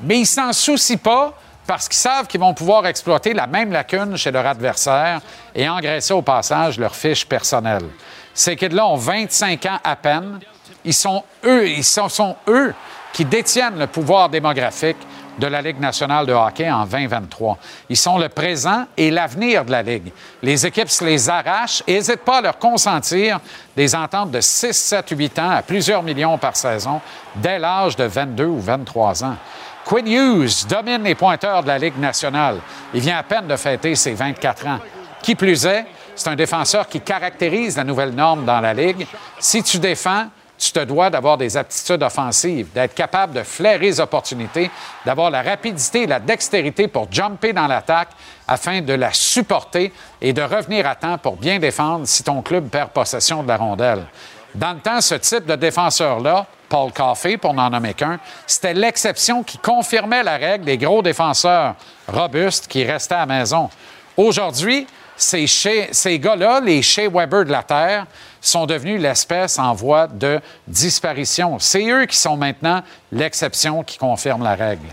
mais ils s'en soucient pas parce qu'ils savent qu'ils vont pouvoir exploiter la même lacune chez leur adversaire et engraisser au passage leur fiche personnelle. Ces kids-là ont 25 ans à peine. Ils sont eux, ils sont eux qui détiennent le pouvoir démographique de la Ligue nationale de hockey en 2023. Ils sont le présent et l'avenir de la Ligue. Les équipes se les arrachent et n'hésitent pas à leur consentir des ententes de 6, 7, 8 ans à plusieurs millions par saison dès l'âge de 22 ou 23 ans. Quinn Hughes domine les pointeurs de la Ligue nationale. Il vient à peine de fêter ses 24 ans. Qui plus est, c'est un défenseur qui caractérise la nouvelle norme dans la Ligue. Si tu défends, tu te dois d'avoir des aptitudes offensives, d'être capable de flairer les opportunités, d'avoir la rapidité et la dextérité pour jumper dans l'attaque afin de la supporter et de revenir à temps pour bien défendre si ton club perd possession de la rondelle. Dans le temps, ce type de défenseur-là, Paul Coffey, pour n'en nommer qu'un, c'était l'exception qui confirmait la règle des gros défenseurs robustes qui restaient à la maison. Aujourd'hui, ces, gars-là, les Shea Weber de la Terre, sont devenus l'espèce en voie de disparition. C'est eux qui sont maintenant l'exception qui confirme la règle.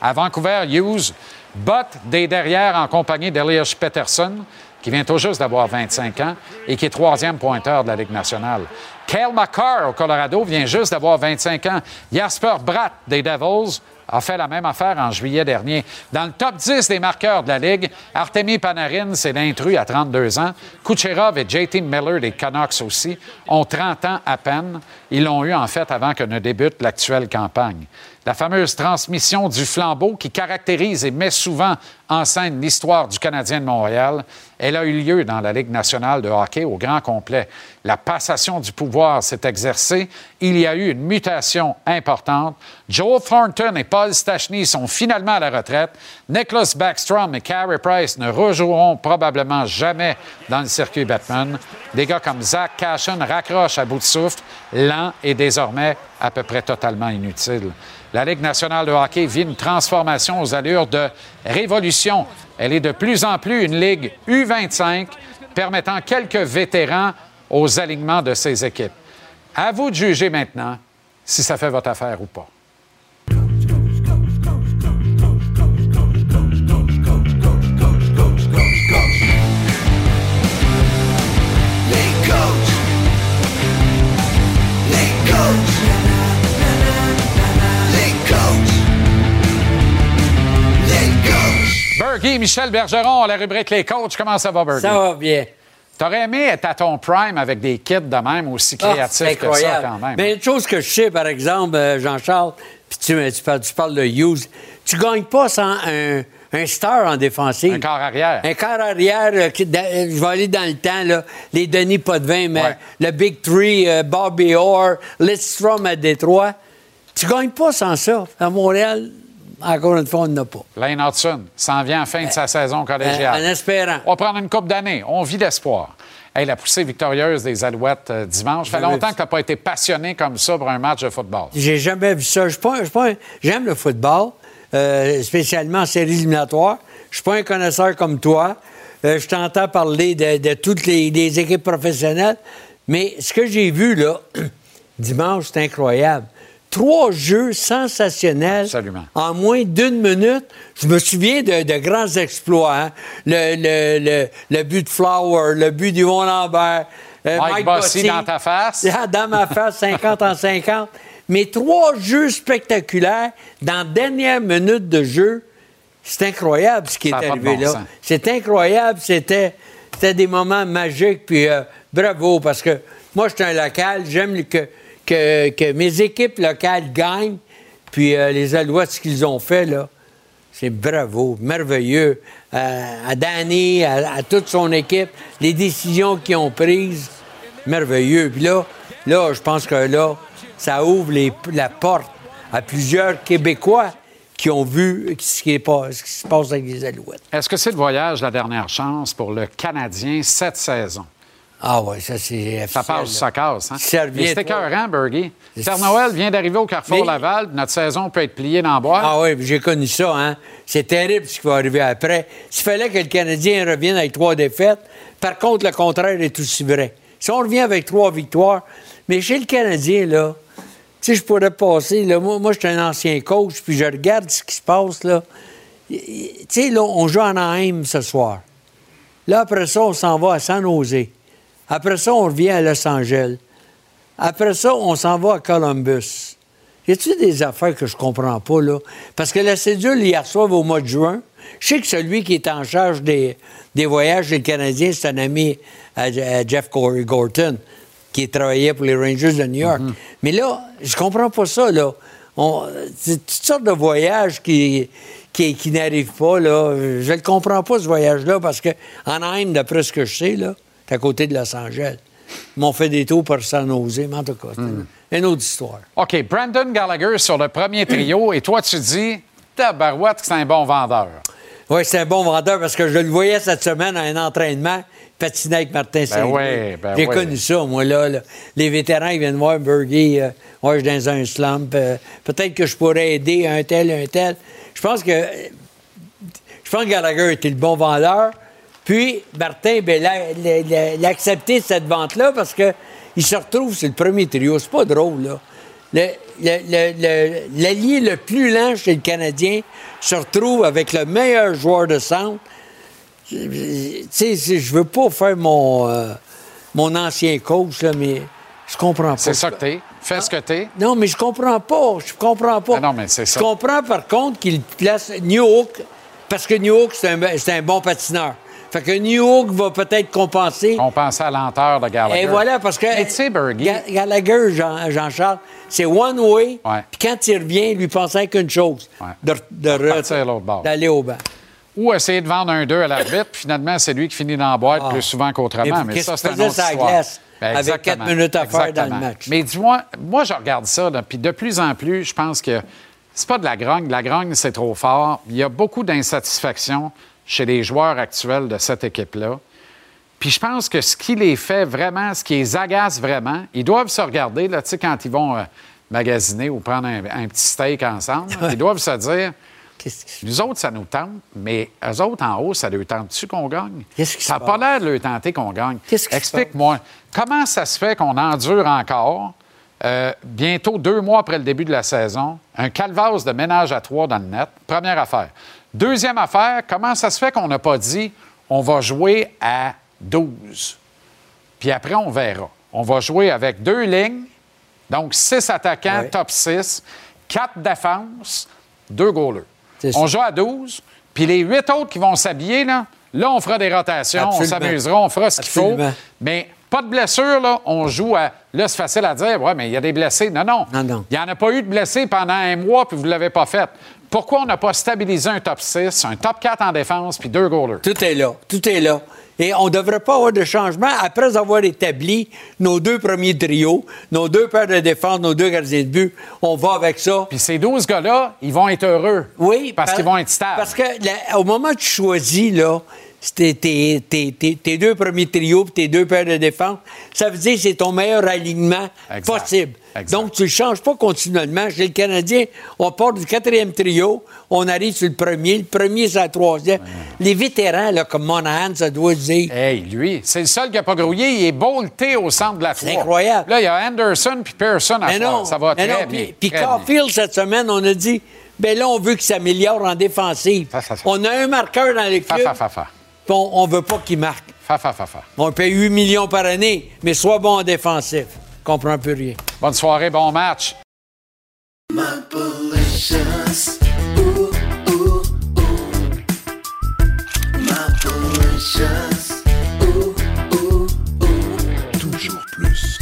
À Vancouver, Hughes botte des derrière en compagnie d'Elias Peterson, qui vient tout juste d'avoir 25 ans et qui est troisième pointeur de la Ligue nationale. Kale McCarr au Colorado vient juste d'avoir 25 ans. Jasper Bratt des Devils a fait la même affaire en juillet dernier. Dans le top 10 des marqueurs de la Ligue, Artemi Panarin, c'est l'intrus à 32 ans. Kucherov et JT Miller des Canucks aussi ont 30 ans à peine. Ils l'ont eu en fait avant que ne débute l'actuelle campagne. La fameuse transmission du flambeau qui caractérise et met souvent en scène l'histoire du Canadien de Montréal, elle a eu lieu dans la Ligue nationale de hockey au grand complet. La passation du pouvoir s'est exercée. Il y a eu une mutation importante. Joe Thornton et Paul Stachny sont finalement à la retraite. Nicholas Backstrom et Carey Price ne rejoueront probablement jamais dans le circuit Batman. Des gars comme Zach Cashin raccrochent à bout de souffle, lent et désormais à peu près totalement inutile. La Ligue nationale de hockey vit une transformation aux allures de révolution. Elle est de plus en plus une ligue U25 permettant quelques vétérans aux alignements de ses équipes. À vous de juger maintenant si ça fait votre affaire ou pas. Michel Bergeron, la rubrique Les coachs. Comment ça va, Bergie? Ça va bien. T'aurais aimé être à ton prime avec des kids de même aussi Ah, créatifs c'est que ça, quand même. Mais une chose que je sais, par exemple, euh, Jean-Charles, puis tu, tu parles, tu parles de Hughes, tu gagnes pas sans un, un star en défensive. Un quart arrière. Un quart arrière, euh, qui- euh, je vais aller dans le temps, là, les Denis Potvin, mais Ouais. le Big Three, euh, Bobby Orr, Lidstrom à Détroit. Tu gagnes pas sans ça. À Montréal, encore une fois, on n'en a pas. Lane Hudson s'en vient en fin de sa saison collégiale. Euh, en espérant. On va prendre une coupe d'années. On vit d'espoir. Hey, la poussée victorieuse des Alouettes euh, dimanche. Ça fait longtemps que tu n'as pas été passionné comme ça pour un match de football. J'ai jamais vu ça. J'aime le football, euh, spécialement en séries éliminatoires. Je suis pas un connaisseur comme toi. Euh, je t'entends parler de, de toutes les, les équipes professionnelles. Mais ce que j'ai vu, là, dimanche, c'est incroyable. Trois jeux sensationnels en moins d'une minute. Je me souviens de, de grands exploits. hein. Le, le- le- le but de Flower, le but d'Yvon Lambert. euh, Mike Bossy dans ta face. Ah, Dans ma face, 50 en 50. Mais trois jeux spectaculaires dans la dernière minute de jeu. C'est incroyable ce qui Ça est arrivé bon là. C'est incroyable. C'était, c'était des moments magiques. Puis euh, bravo, parce que moi, je suis un local. J'aime que, que, mes équipes locales gagnent. Puis euh, les Alouettes, ce qu'ils ont fait, là, c'est bravo, merveilleux. Euh, à Danny, à, toute son équipe, les décisions qu'ils ont prises, merveilleux. Puis là, je pense que là, ça ouvre la porte à plusieurs Québécois qui ont vu ce qui, ce qui se passe avec les Alouettes. Est-ce que c'est le voyage la dernière chance pour le Canadien cette saison? Ah oui, ça c'est Ça passe, ça casse. Hein? Pas. écœurant, Bergie. Père Noël vient d'arriver au Carrefour Mais- Laval. Notre saison peut être pliée dans le bois. Ah oui, j'ai connu ça, hein. C'est terrible ce qui va arriver après. S'il fallait que le Canadien revienne avec trois défaites, par contre, le contraire est aussi vrai. Si on revient avec trois victoires, mais chez le Canadien, là, tu sais, je pourrais passer, là, moi, moi je suis un ancien coach, puis je regarde ce qui se passe, là. Tu sais, là, on joue en Anaheim ce soir. Là, après ça, on s'en va à San Jose. Après ça, on revient à Los Angeles. Après ça, on s'en va à Columbus. Y a-t-il des affaires que je comprends pas, là? Parce que la cédule, ils reçoivent au mois de juin. Je sais que celui qui est en charge des, des voyages des Canadiens, c'est un ami à, à Jeff Corey Gorton, qui travaillait pour les Rangers de New York. Mais là, je comprends pas ça, là. C'est toutes sortes de voyages qui, qui, qui n'arrivent pas, là. Je ne comprends pas, ce voyage-là, parce que Anaheim, d'après ce que je sais, là, à côté de Los Angeles. Ils m'ont fait des tours par San Jose, mais en tout cas, c'est une autre histoire. OK, Brandon Gallagher sur le premier trio. et toi, tu dis, tabarouette, que c'est un bon vendeur. Oui, c'est un bon vendeur parce que je le voyais cette semaine à un entraînement patiner avec Martin Saint-Louis. oui, ben J'ai connu ça, moi, là, là. Les vétérans, ils viennent voir Bergie. euh, ouais, je suis dans un slump. euh, Peut-être que je pourrais aider un tel, un tel. Je pense que. Je pense que Gallagher était le bon vendeur. Puis, Martin, ben, l'a- l'a accepté cette vente-là parce que il se retrouve sur le premier trio. C'est pas drôle, là. Le- le- le- le- L'allié le, plus lent chez le Canadien se retrouve avec le meilleur joueur de centre. Tu sais, je veux pas faire mon, euh, mon ancien coach, là, mais je comprends pas. C'est ça que t'es. Fais ce que t'es. Non, mais je comprends pas. Je comprends pas. Ah non, mais c'est ça. Je comprends par contre qu'il place New Hook, parce que New c'est un, c'est un bon patineur. Fait que New Hook va peut-être compenser. On pensait à lenteur de Gallagher. Et voilà, parce que Mais tu sais, Bergie, Ga- Gallagher, Jean- Jean-Charles, c'est one way. Puis quand il revient, il lui pensait qu'une chose, de, de bord. d'aller au banc. Ou essayer de vendre un 2 à l'arbitre, puis finalement, c'est lui qui finit dans la boîte Ah. plus souvent qu'autrement. Mais ça, c'est un autre glace Ben, avec exactement. quatre minutes à faire dans le match? Mais dis-moi, moi, je regarde ça, puis de plus en plus, je pense que c'est pas de la grogne. La grogne, c'est trop fort. Il y a beaucoup d'insatisfaction chez les joueurs actuels de cette équipe-là. Puis je pense que ce qui les fait vraiment, ce qui les agace vraiment, ils doivent se regarder, là, tu sais, quand ils vont euh, magasiner ou prendre un, un petit steak ensemble, ils doivent se dire nous autres, ça nous tente, mais eux autres en haut, ça leur tente-tu qu'on gagne? ça n'a pas l'air de leur tenter qu'on gagne. Explique-moi, comment ça se fait qu'on endure encore, euh, bientôt deux mois après le début de la saison, un calvasse de ménage à trois dans le net? Première affaire. Deuxième affaire, comment ça se fait qu'on n'a pas dit on va jouer à 12? Puis après, on verra. On va jouer avec deux lignes, donc six attaquants, top 6, quatre défenses, deux goalers. On joue à 12, puis les huit autres qui vont s'habiller, là, là, on fera des rotations, Absolument. on s'amusera, on fera ce qu'il faut. Mais pas de blessure, là. On joue à. Là, c'est facile à dire, ouais, mais il y a des blessés. Non, non. Il n'y en a pas eu de blessés pendant un mois, puis vous ne l'avez pas fait. Pourquoi on n'a pas stabilisé un top 6, un top 4 en défense, puis deux goalers? Tout est là. Tout est là. Et on ne devrait pas avoir de changement après avoir établi nos deux premiers trios, nos deux paires de défense, nos deux gardiens de but. On va avec ça. Puis ces 12 gars-là, ils vont être heureux. Oui. Parce par- qu'ils vont être stables. Parce que au moment où tu choisis, là, tes, tes- tes- tes deux premiers trios tes deux paires de défense, ça veut dire que c'est ton meilleur alignement Exact. possible. Donc, tu ne changes pas continuellement. Chez le Canadien, on part du quatrième trio, on arrive sur le premier, le premier, c'est la troisième. Les vétérans, là, comme Monahan, ça doit se dire. Hey, lui, c'est le seul qui n'a pas grouillé. Il est bolté au centre de la C'est trois. incroyable. Là, il y a Anderson puis Pearson à Mais non, Ça va mais très non, bien. Puis. Caulfield, cette semaine, on a dit, ben là, on veut qu'il s'améliore en défensive. On a un marqueur dans l'équipe. Fa, fa, fa, fa. puis on, on veut pas qu'il marque. Fa, fa, fa, fa. On paye 8 millions par année, mais sois bon en défensif. Comprends plus rien. Bonne soirée, bon match. Toujours plus.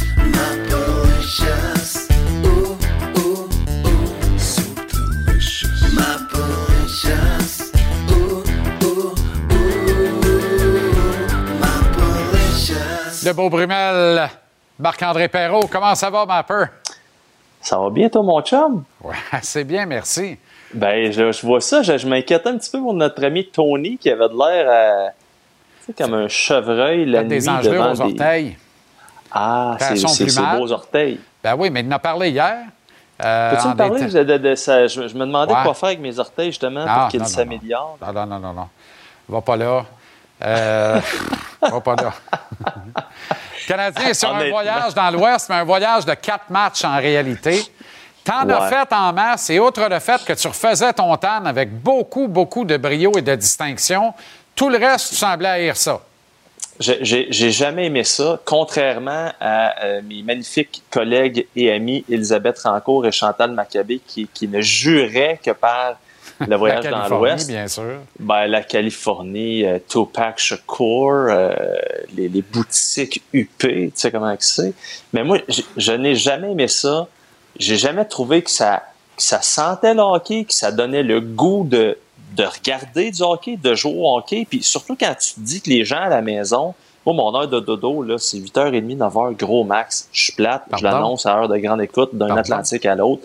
Le beau Brumel, Marc-André Perrault, comment ça va, ma peur? Ça va bien, toi, mon chum? Ouais, c'est bien, merci. Ben, je, je vois ça. Je, je m'inquiétais un petit peu pour notre ami Tony qui avait de l'air tu sais, comme un chevreuil la nuit des devant aux des- orteils. Ah, c'est ses beaux orteils. Ben oui, mais il en a parlé hier. Euh, Peux-tu me parler de, de- de ça? Je, je me demandais Ouais. quoi faire avec mes orteils, justement, Non, pour qu'ils s'améliorent. Non, non, non, non, non. Va pas là. Euh, va pas là. Canadien est sur un voyage dans l'Ouest, mais un voyage de quatre matchs en réalité. T'en as Ouais. fait en masse, et outre le fait que tu refaisais ton tan avec beaucoup, beaucoup de brio et de distinction, tout le reste, tu semblais haïr ça. J'ai- jamais aimé ça, contrairement à euh, mes magnifiques collègues et amis Elisabeth Rancourt et Chantal Maccabé qui, qui ne juraient que par le voyage La dans l'Ouest. bien sûr. Ben, la Californie, euh, Tupac Shakur, euh, les, les boutiques UP, tu sais comment c'est. Mais moi, je n'ai jamais aimé ça. J'ai jamais trouvé que ça, que ça sentait le hockey, que ça donnait le goût de, de regarder du hockey, de jouer au hockey. Puis surtout quand tu te dis que les gens à la maison, moi, mon heure de dodo, là, c'est 8h30, 9h, gros max. Je suis plate, je l'annonce à heure de grande écoute d'un? Atlantique à l'autre.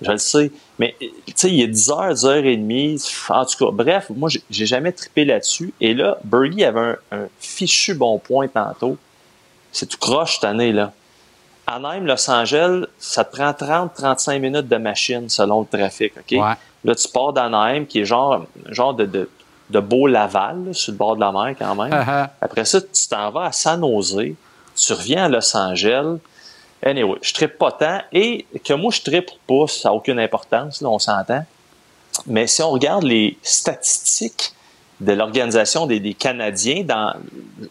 Je le sais. Mais, tu sais, il est 10h, 10h30. En tout cas, bref, moi, j'ai- jamais trippé là-dessus. Et là, Bergie avait un, un fichu bon point tantôt. C'est tout croche cette année, là. Anaheim, Los Angeles, ça te prend 30-35 minutes de machine selon le trafic, OK? Là, tu pars d'Anaheim, qui est genre, genre de, de, de beau Laval, là, sur le bord de la mer quand même. Uh-huh. Après ça, tu t'en vas à San Jose, tu reviens à Los Angeles. Anyway, je trippe pas tant. Et que moi, je trippe pas, ça n'a aucune importance, là, on s'entend. Mais si on regarde les statistiques de l'organisation des, des Canadiens, dans,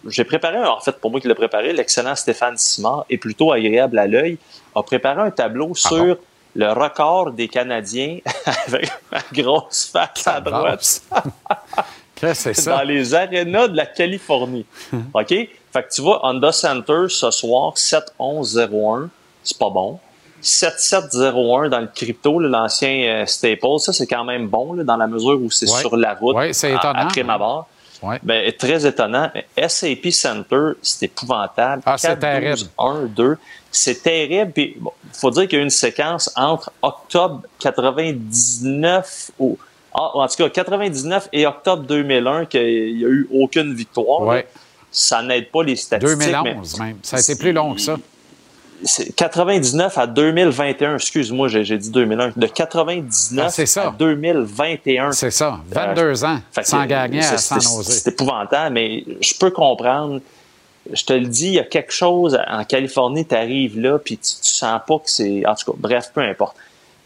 j'ai préparé, un- en fait, pour moi qui l'ai préparé, l'excellent Stéphane Simard est plutôt agréable à l'œil, a préparé un tableau sur le record des Canadiens avec ma grosse face à droite. Qu'est-ce que c'est ça? Dans les arénas de la Californie. OK? Fait que tu vois, Honda Center ce soir, 7-11-0-1. C'est pas bon. 7-7-0-1 dans le crypto, l'ancien euh, Staples. Ça, c'est quand même bon, là, dans la mesure où c'est Ouais. sur la route. Ouais, c'est à- Après ma ouais. barre. Ouais. Ben, très étonnant. SAP Center, c'est épouvantable. Ah, c'est 4, 12, terrible. 1, 2. C'est terrible. Bon, faut dire qu'il y a eu une séquence entre octobre 99 ou, ah, en tout cas, 99 et octobre 2001 qu'il n'y a eu aucune victoire. là. Ça n'aide pas les statistiques. 2011 mais même. Ça a été plus long que ça. c'est 99 à 2021. Excuse-moi, j'ai dit 2001. De 99 Ah, c'est ça. à 2021. C'est ça. 22 ans Fait que, sans gagner à c'est- San c'est- épouvantable, mais je peux comprendre. Je te le dis, il y a quelque chose en Californie, tu arrives là, puis tu, tu sens pas que c'est. En tout cas, bref, peu importe.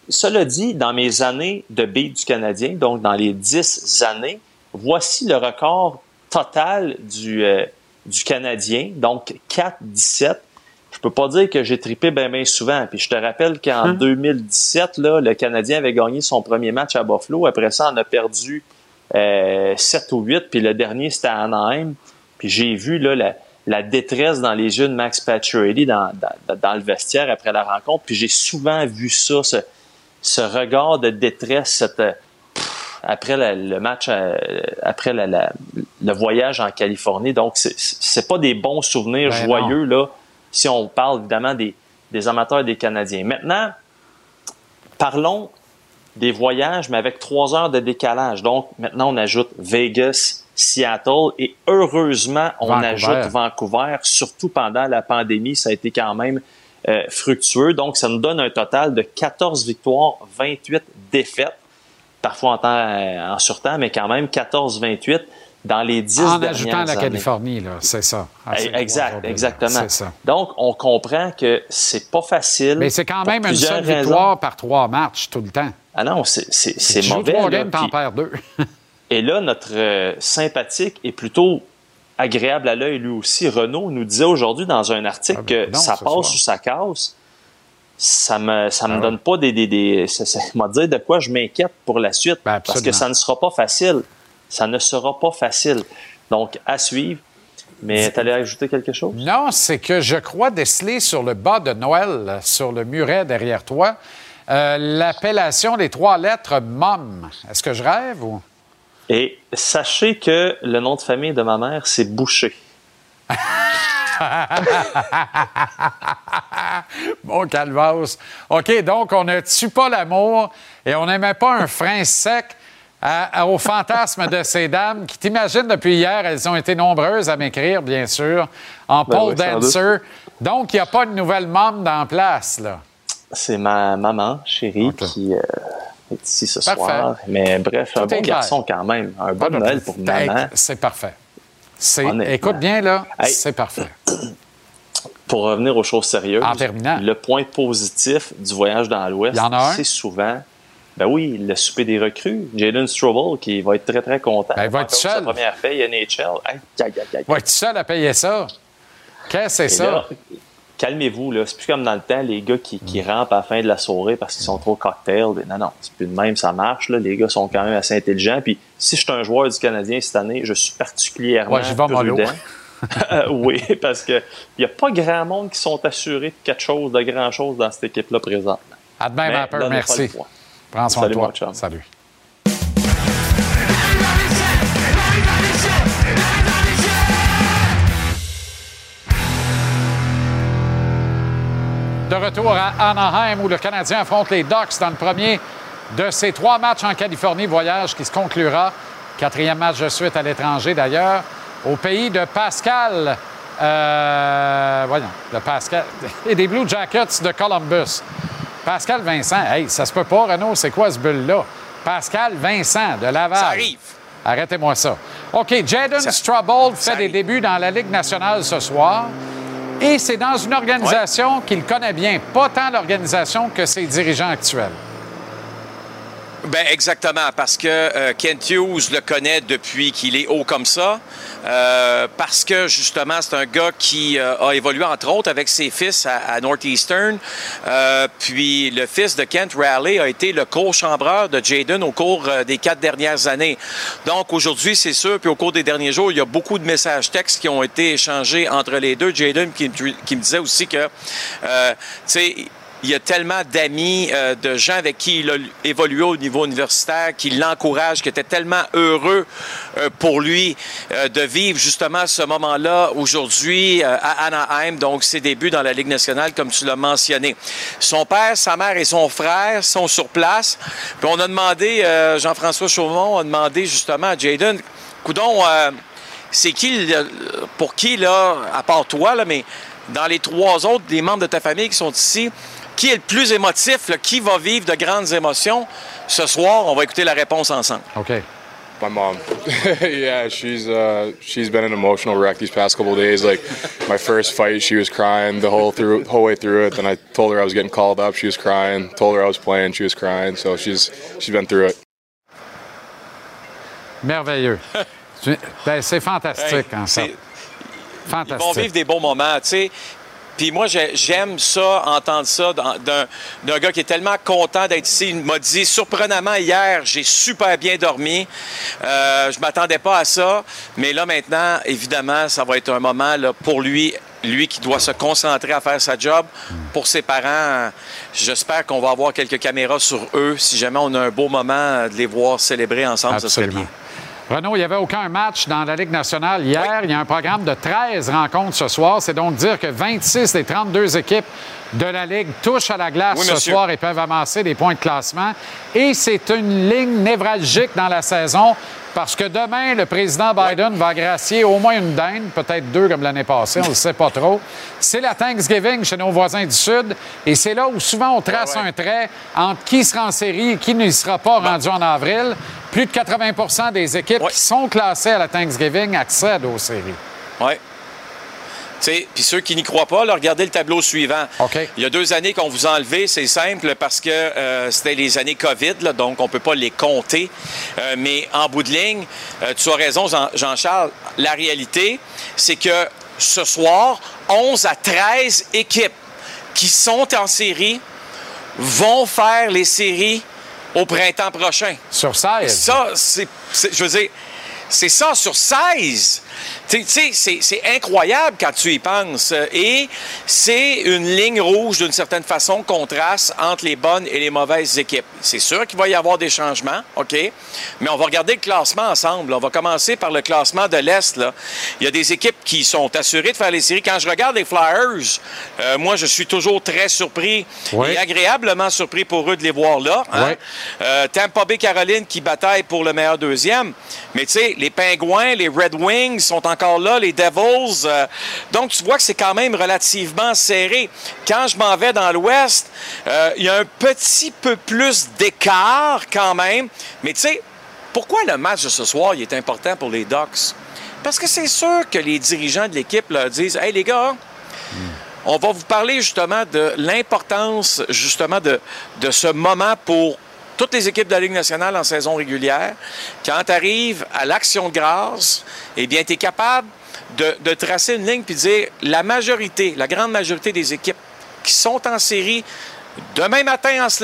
Cela dit, dans mes années de beat du Canadien, donc dans les 10 années, voici le record total du, euh, du Canadien, donc 4-17. Je peux pas dire que j'ai trippé bien bien souvent. Puis je te rappelle qu'en Hein? 2017, là, le Canadien avait gagné son premier match à Buffalo. Après ça, on a perdu euh, 7 ou 8. Puis le dernier, c'était à Anaheim. Puis j'ai vu là, la, la détresse dans les yeux de Max Pacioretty dans, dans, dans le vestiaire après la rencontre. Puis j'ai souvent vu ça, ce, ce regard de détresse, cette, euh, après la- le match, euh, après la- la- le voyage en Californie. Donc, c'est- pas des bons souvenirs Ben joyeux, là, si on parle évidemment des, des amateurs des Canadiens. Maintenant, parlons des voyages, mais avec trois heures de décalage. Donc, maintenant, on ajoute Vegas, Seattle et heureusement, on Vancouver. ajoute Vancouver, surtout pendant la pandémie. Ça a été quand même euh, fructueux. Donc, ça nous donne un total de 14 victoires, 28 défaites, parfois en, temps, euh, en surtemps, mais quand même 14-28 dans les 10 En dernières ajoutant la années. Californie, là, c'est ça. Ah, c'est- Exact, exactement. Ça. Donc, on comprend que c'est pas facile. Mais c'est quand même une seule raisons. victoire par trois matchs tout le temps. Ah non, c'est mauvais. trois games, t'en perds deux. Et là, notre euh, sympathique est plutôt agréable à l'œil lui aussi. Renaud nous disait aujourd'hui dans un article que non, ça ce passe ou ça casse. Ça me, ça me Ah ouais. donne pas des. des, des ça, ça m'a dit de quoi je m'inquiète pour la suite. parce que Ben, ça ne sera pas facile. Ça ne sera pas facile. Donc, à suivre. Mais tu allais ajouter quelque chose? Non, c'est que je crois déceler sur le bas de Noël, sur le muret derrière toi, euh, l'appellation des trois lettres MOM. Est-ce que je rêve ou? Et sachez que le nom de famille de ma mère, c'est Boucher. bon calvas. OK, donc on ne tue pas l'amour et on n'aimait pas un frein sec à- à- au fantasme de ces dames qui, t'imagines, depuis hier, elles ont été nombreuses à m'écrire, bien sûr, en Ben pole oui, dancer. Donc, il n'y a pas de nouvelle mom dans place, là. C'est ma maman chérie qui euh, est ici ce Parfait. soir. Mais bref, un Tout bon clair. garçon quand même. Un bon Pas de- Noël pour maman. C'est parfait. Écoute bien, là, Hey. c'est parfait. Pour revenir aux choses sérieuses, En terminant. le point positif du voyage dans l'Ouest, c'est souvent, ben oui, le souper des recrues. Jaden Strobel qui va être très très content. Ben, il va être seul. Sa première paye NHL. Aïe, aïe, aïe, aïe. Va être seul à payer ça? Qu'est-ce que c'est ça? là, calmez-vous, là. C'est plus comme dans le temps, les gars qui, qui rampent à la fin de la soirée parce qu'ils sont trop cocktails. Non, non, c'est plus de même, ça marche. Là. Les gars sont quand même assez intelligents. Puis si je suis un joueur du Canadien cette année, je suis particulièrement Ouais, j'y vais prudent. Euh, oui, parce que il n'y a pas grand monde qui sont assurés de quelque chose, de grand-chose dans cette équipe-là présente. À demain, Vapeur, merci. Prends soin Salut, de toi. Salut. De retour à Anaheim où le Canadien affronte les Ducks dans le premier de ses trois matchs en Californie, voyage qui se conclura, quatrième match de suite à l'étranger d'ailleurs, au pays de Pascal, euh, voyons, de Pascal, et des Blue Jackets de Columbus. Pascal Vincent, hey, ça se peut pas, Renaud, c'est quoi ce bulle-là? Pascal Vincent de Laval. Ça arrive. Arrêtez-moi ça. OK, Jaden Strabold fait des débuts dans la Ligue nationale ce soir. Et c'est dans une organisation qu'il connaît bien, pas tant l'organisation que ses dirigeants actuels. Ben exactement, parce que euh, Kent Hughes le connaît depuis qu'il est haut comme ça, euh, parce que justement c'est un gars qui euh, a évolué entre autres avec ses fils à, à Northeastern, Euh, puis le fils de Kent Raleigh a été le co-chambreur de Jaden au cours euh, des quatre dernières années. Donc aujourd'hui c'est sûr, puis au cours des derniers jours il y a beaucoup de messages textes qui ont été échangés entre les deux. Jaden qui, qui me disait aussi que, euh, tu sais il y a tellement d'amis, euh, de gens avec qui il a évolué au niveau universitaire, qui l'encouragent, qui étaient tellement heureux euh, pour lui euh, de vivre justement ce moment-là aujourd'hui euh, à Anaheim, donc ses débuts dans la Ligue nationale, comme tu l'as mentionné. Son père, sa mère et son frère sont sur place. Puis on a demandé, euh, Jean-François Chaumont a demandé justement à Jaden, coudon, euh, c'est qui, pour qui, là, à part toi, là, mais dans les trois autres, des membres de ta famille qui sont ici, qui est le plus émotif, là, qui va vivre de grandes émotions? Ce soir, on va écouter la réponse ensemble. OK. My mom. yeah, she's uh, she's been an emotional wreck these past couple of days. Like my first fight, she was crying the whole through whole way through it. Then I told her I was getting called up, she was crying. Told her I was playing, she was crying. So she's she's been through it. Merveilleux. Ben, c'est fantastique, Hey, en fait. c'est- Ils vont Fantastique. vivre des bons moments, tu sais. Puis moi, j'ai- j'aime ça, entendre ça d'un- gars qui est tellement content d'être ici. Il m'a dit, surprenamment, hier, j'ai super bien dormi. Euh, je m'attendais pas à ça. Mais là, maintenant, évidemment, ça va être un moment là, pour lui, lui qui doit se concentrer à faire sa job. Pour ses parents, j'espère qu'on va avoir quelques caméras sur eux. Si jamais on a un beau moment de les voir célébrer ensemble, Absolument. Renaud, il n'y avait aucun match dans la Ligue nationale hier. Il y a un programme de 13 rencontres ce soir. C'est donc dire que 26 des 32 équipes de la Ligue touchent à la glace Oui, ce soir et peuvent amasser des points de classement. Et c'est une ligne névralgique dans la saison parce que demain, le président Biden va gracier au moins une dinde, peut-être deux comme l'année passée, on ne sait pas trop. C'est la Thanksgiving chez nos voisins du Sud et c'est là où souvent on trace un trait entre qui sera en série et qui n'y sera pas rendu en avril. Plus de 80% des équipes qui sont classées à la Thanksgiving accèdent aux séries. Oui. Puis ceux qui n'y croient pas, là, regardez le tableau suivant. Il y a deux années qu'on vous a enlevé, c'est simple, parce que euh, c'était les années COVID, là, donc on ne peut pas les compter. Euh, mais en bout de ligne, euh, tu as raison, Jean- Jean-Charles, la réalité, c'est que ce soir, 11 à 13 équipes qui sont en série vont faire les séries au printemps prochain. Sur 16? Ça, c'est, c'est- je veux dire, c'est ça sur 16. Tu sais, c'est, incroyable quand tu y penses. Et c'est une ligne rouge, d'une certaine façon, qu'on trace entre les bonnes et les mauvaises équipes. C'est sûr qu'il va y avoir des changements, OK? Mais on va regarder le classement ensemble. On va commencer par le classement de l'Est. Il y a des équipes qui sont assurées de faire les séries. Quand je regarde les Flyers, euh, moi, je suis toujours très surpris Oui. et agréablement surpris pour eux de les voir là. hein? Oui. Euh, Tampa Bay Caroline qui bataille pour le meilleur deuxième. Mais tu sais, les Pingouins, les Red Wings sont encore là, les Devils. euh, donc tu vois que c'est quand même relativement serré. Quand je m'en vais dans l'Ouest, euh, il y a un petit peu plus d'écart quand même. Mais tu sais, pourquoi le match de ce soir il est important pour les Ducks? Parce que c'est sûr que les dirigeants de l'équipe leur disent Hey les gars, on va vous parler justement de l'importance justement de, de ce moment pour toutes les équipes de la Ligue nationale en saison régulière. Quand tu arrives à l'action de grâce, eh bien, tu es capable de, tracer une ligne puis de dire la majorité, la grande majorité des équipes qui sont en série demain matin en se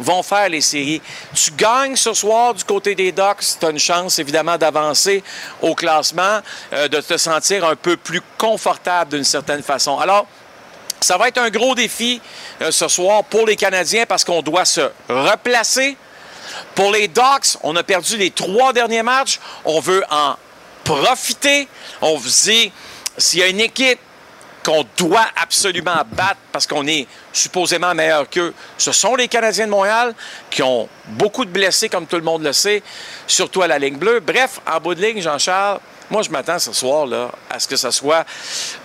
vont faire les séries. Tu gagnes ce soir du côté des Ducks, tu as une chance évidemment d'avancer au classement, euh, de te sentir un peu plus confortable d'une certaine façon. Alors, ça va être un gros défi euh, ce soir pour les Canadiens parce qu'on doit se replacer. Pour les Ducks, on a perdu les trois derniers matchs. On veut en profiter. On se dit, s'il y a une équipe qu'on doit absolument battre parce qu'on est supposément meilleur qu'eux, ce sont les Canadiens de Montréal qui ont beaucoup de blessés, comme tout le monde le sait, surtout à la ligne bleue. Bref, en bout de ligne, Jean-Charles, moi, je m'attends ce soir là, à ce que ça soit,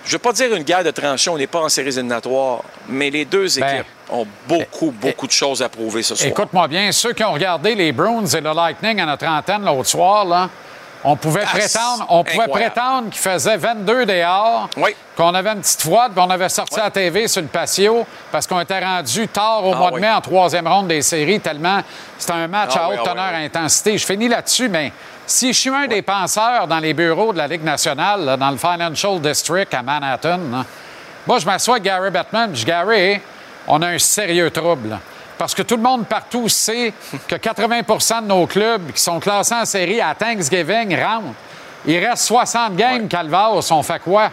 je ne veux pas dire une guerre de tranchées, on n'est pas en séries éliminatoires, mais les deux équipes Ben, ont beaucoup, beaucoup de choses à prouver ce soir. Écoute-moi bien, ceux qui ont regardé les Bruins et le Lightning à notre antenne l'autre soir, là, on pouvait Ah, prétendre, on pouvait incroyable. prétendre qu'il faisait 22 dehors, qu'on avait une petite froide, puis on avait sorti la TV sur le patio parce qu'on était rendu tard au Ah, mois de mai en troisième ronde des séries, tellement c'était un match Ah, à haute teneur intensité. Je finis là-dessus, mais si je suis un des penseurs dans les bureaux de la Ligue nationale, là, dans le Financial District à Manhattan, là, moi, je m'assois avec Gary puis je dis, Gary, on a un sérieux trouble. Parce que tout le monde partout sait que 80% de nos clubs qui sont classés en série à Thanksgiving rentrent. Il reste 60 games, Calvas, on fait quoi?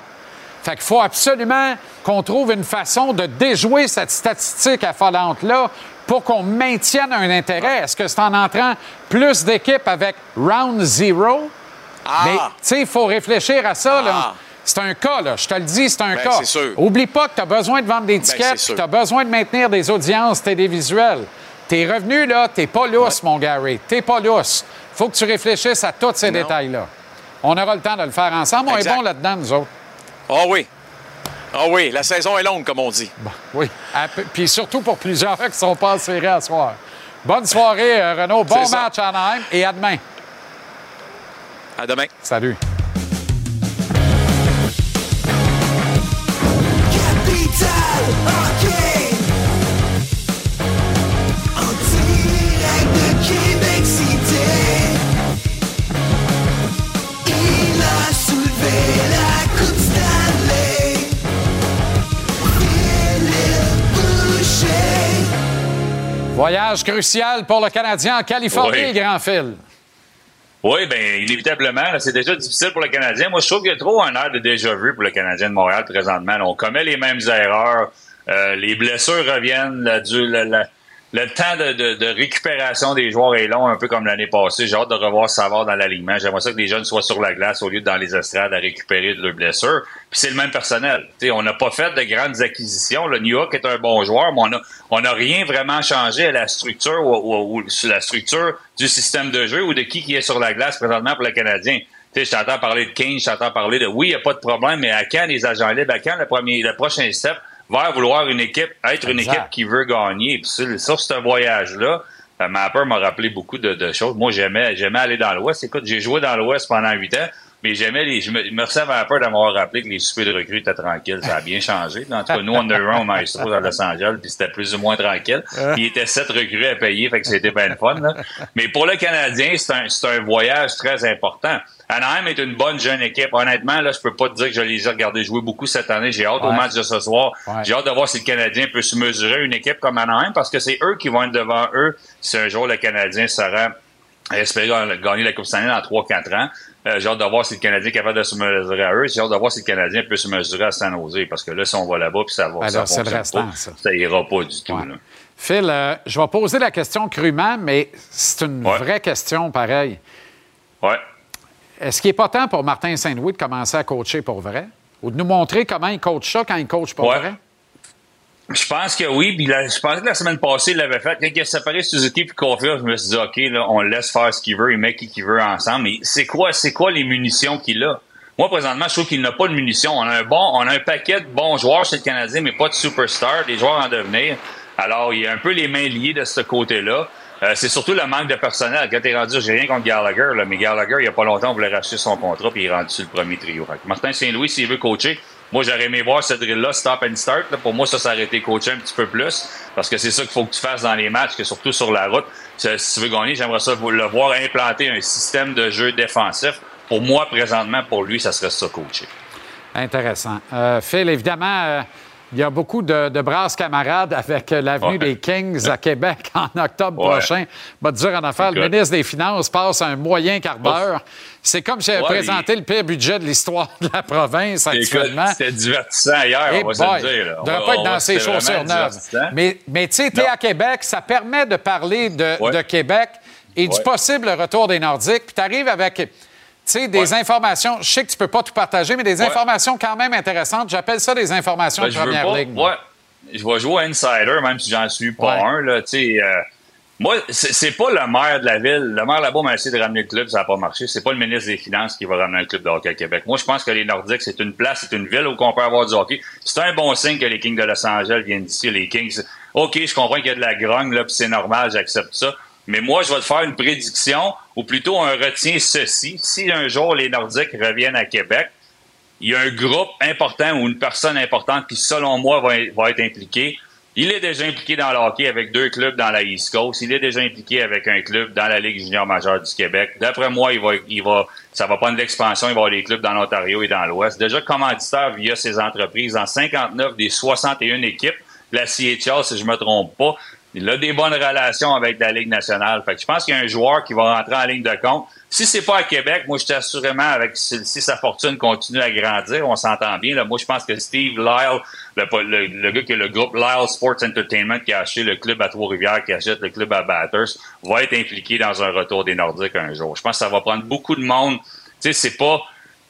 Fait qu'il faut absolument qu'on trouve une façon de déjouer cette statistique affolante-là pour qu'on maintienne un intérêt. Est-ce que c'est en entrant plus d'équipes avec round zero? Mais, tu sais, il faut réfléchir à ça, là. C'est un cas, là. Je te le dis, c'est un Ben, cas. c'est sûr. Oublie pas que tu as besoin de vendre des Ben, tickets, tu as besoin de maintenir des audiences télévisuelles. Tes revenus, là, t'es pas lousse, mon Gary. T'es pas lousse. faut que tu réfléchisses à tous ces détails-là. On aura le temps de le faire ensemble. On est bon là-dedans, nous autres. Ah oui. Ah oui, la saison est longue, comme on dit. Oui. Puis surtout pour plusieurs qui ne sont pas série à soir. Bonne soirée, euh, Renaud. Bon C'est ça. match à Anaheim et à demain. À demain. Salut. Voyage crucial pour le Canadien en Californie, Oui. grand fil. Oui, bien, inévitablement, c'est déjà difficile pour le Canadien. Moi, je trouve qu'il y a trop un air de déjà-vu pour le Canadien de Montréal présentement. là. on commet les mêmes erreurs. Euh, les blessures reviennent. La- la- le temps de, récupération des joueurs est long, un peu comme l'année passée. J'ai hâte de revoir Savard dans l'alignement. J'aimerais ça que les jeunes soient sur la glace au lieu de dans les estrades à récupérer de leurs blessures. Puis c'est le même personnel. On n'a pas fait de grandes acquisitions. Le New York est un bon joueur, mais on n'a rien vraiment changé à la structure ou, du système de jeu ou de qui est sur la glace présentement pour le Canadien. Je t'entends parler de Kane, je t'entends parler de oui, il n'y a pas de problème, mais à quand les agents libres, à quand le premier, le prochain step? Vers vouloir une équipe, être une équipe qui veut gagner. Puis sur, ce voyage-là, euh, Mapper m'a rappelé beaucoup de, de choses. Moi, j'aimais, j'aimais aller dans l'Ouest. Écoute, j'ai joué dans l'Ouest pendant huit ans, mais j'aimais les. Je me, merci à Mapper de m'avoir rappelé que les soupers de recrues étaient tranquilles. Ça a bien changé. En tout cas, nous, on a eu un au Maestro à Los Angeles, puis c'était plus ou moins tranquille. Il était sept recrues à payer, fait que c'était bien le fun. là. Mais pour le Canadien, c'est un, voyage très important. Anaheim est une bonne jeune équipe. Honnêtement, là, je peux pas te dire que je les ai regardés jouer beaucoup cette année. J'ai hâte au match de ce soir. Ouais. J'ai hâte de voir si le Canadien peut se mesurer à une équipe comme Anaheim parce que c'est eux qui vont être devant eux si un jour le Canadien sera à espérer gagner la Coupe Stanley dans 3-4 ans. Euh, j'ai hâte de voir si le Canadien est capable de se mesurer à eux. J'ai hâte de voir si le Canadien peut se mesurer à San Jose parce que là, si on va là-bas puis ça va, ça le fonctionne restant, pas, ça. ça ira pas du tout. là. Phil, euh, je vais poser la question crûment, mais c'est une vraie question pareil. Ouais. Est-ce qu'il n'est pas temps pour Martin Saint-Louis de commencer à coacher pour vrai? Ou de nous montrer comment il coach ça quand il coach pour Ouais. vrai? Je pense que oui. Puis je pense que la semaine passée, il l'avait fait. Quand il a séparé Suzuki et Caulfield, je me suis dit, OK, là, on laisse faire ce qu'il veut, il met qui qu'il veut ensemble. Mais c'est quoi, c'est quoi les munitions qu'il a? Moi, présentement, je trouve qu'il n'a pas de munitions. On a un bon, on a un paquet de bons joueurs chez le Canadien, mais pas de superstars, des joueurs en devenir. Alors, il y a un peu les mains liées de ce côté-là. Euh, c'est surtout le manque de personnel. Quand t'es rendu, j'ai rien contre Gallagher, là, mais Gallagher, il y a pas longtemps, on voulait racheter son contrat, puis il est rendu sur le premier trio. Martin Saint-Louis, s'il veut coacher, moi, j'aurais aimé voir ce drill-là, stop and start. Pour moi, ça, ça aurait été coaché un petit peu plus, parce que c'est ça qu'il faut que tu fasses dans les matchs, que surtout sur la route. Si tu veux gagner, j'aimerais ça le voir implanter un système de jeu défensif. Pour moi, présentement, pour lui, ça serait ça coacher. Intéressant. Euh, Phil, évidemment, euh, il y a beaucoup de, de brasses camarades avec l'avenue Ouais. des Kings à Québec en octobre Ouais. prochain. Va te dire en affaire, le ministre des Finances passe un moyen quart d'heure. C'est comme si j'avais Ouais, présenté le pire budget de l'histoire de la province actuellement. C'était divertissant hier, on va boy, se le dire. On devrait On pas être dans c'était chaussures neuves. Mais, mais tu sais, tu es à Québec, ça permet de parler de, de Québec et du possible retour des Nordiques. Puis tu arrives avec sais, des informations. Je sais que tu peux pas tout partager, mais des Ouais. informations quand même intéressantes. J'appelle ça des informations Ben, de veux première pas- moi. Ouais. Je vais jouer à Insider, même si j'en suis pas un. Là, tu sais, euh, moi, c'est pas le maire de la ville. Le maire là-bas m'a essayé de ramener le club, ça n'a pas marché. C'est pas le ministre des Finances qui va ramener un club de hockey à Québec. Moi, je pense que les Nordiques, c'est une place, c'est une ville où on peut avoir du hockey. C'est un bon signe que les Kings de Los Angeles viennent d'ici. Les Kings, OK, je comprends qu'il y a de la grogne, là, puis c'est normal, j'accepte ça. Mais moi, je vais te faire une prédiction, ou plutôt un retient ceci. Si un jour les Nordiques reviennent à Québec, il y a un groupe important ou une personne importante qui, selon moi, va, être impliqué. Il est déjà impliqué dans le hockey avec deux clubs dans la East Coast. Il est déjà impliqué avec un club dans la Ligue junior majeure du Québec. D'après moi, il va, il va, ça va prendre l'expansion. Il va avoir des clubs dans l'Ontario et dans l'Ouest. Déjà commanditaire via ses entreprises dans 59 des 61 équipes. La CHL, si je me trompe pas, il a des bonnes relations avec la Ligue nationale. Fait que je pense qu'il y a un joueur qui va rentrer en ligne de compte. Si c'est pas à Québec, moi, je suis assurément avec si, sa fortune continue à grandir, on s'entend bien. Là. Moi, je pense que Steve Lyle, le, le, le gars qui a le groupe Lyle Sports Entertainment, qui a acheté le club à Trois-Rivières, qui achète le club à Batters, va être impliqué dans un retour des Nordiques un jour. Je pense que ça va prendre beaucoup de monde. Tu sais, c'est pas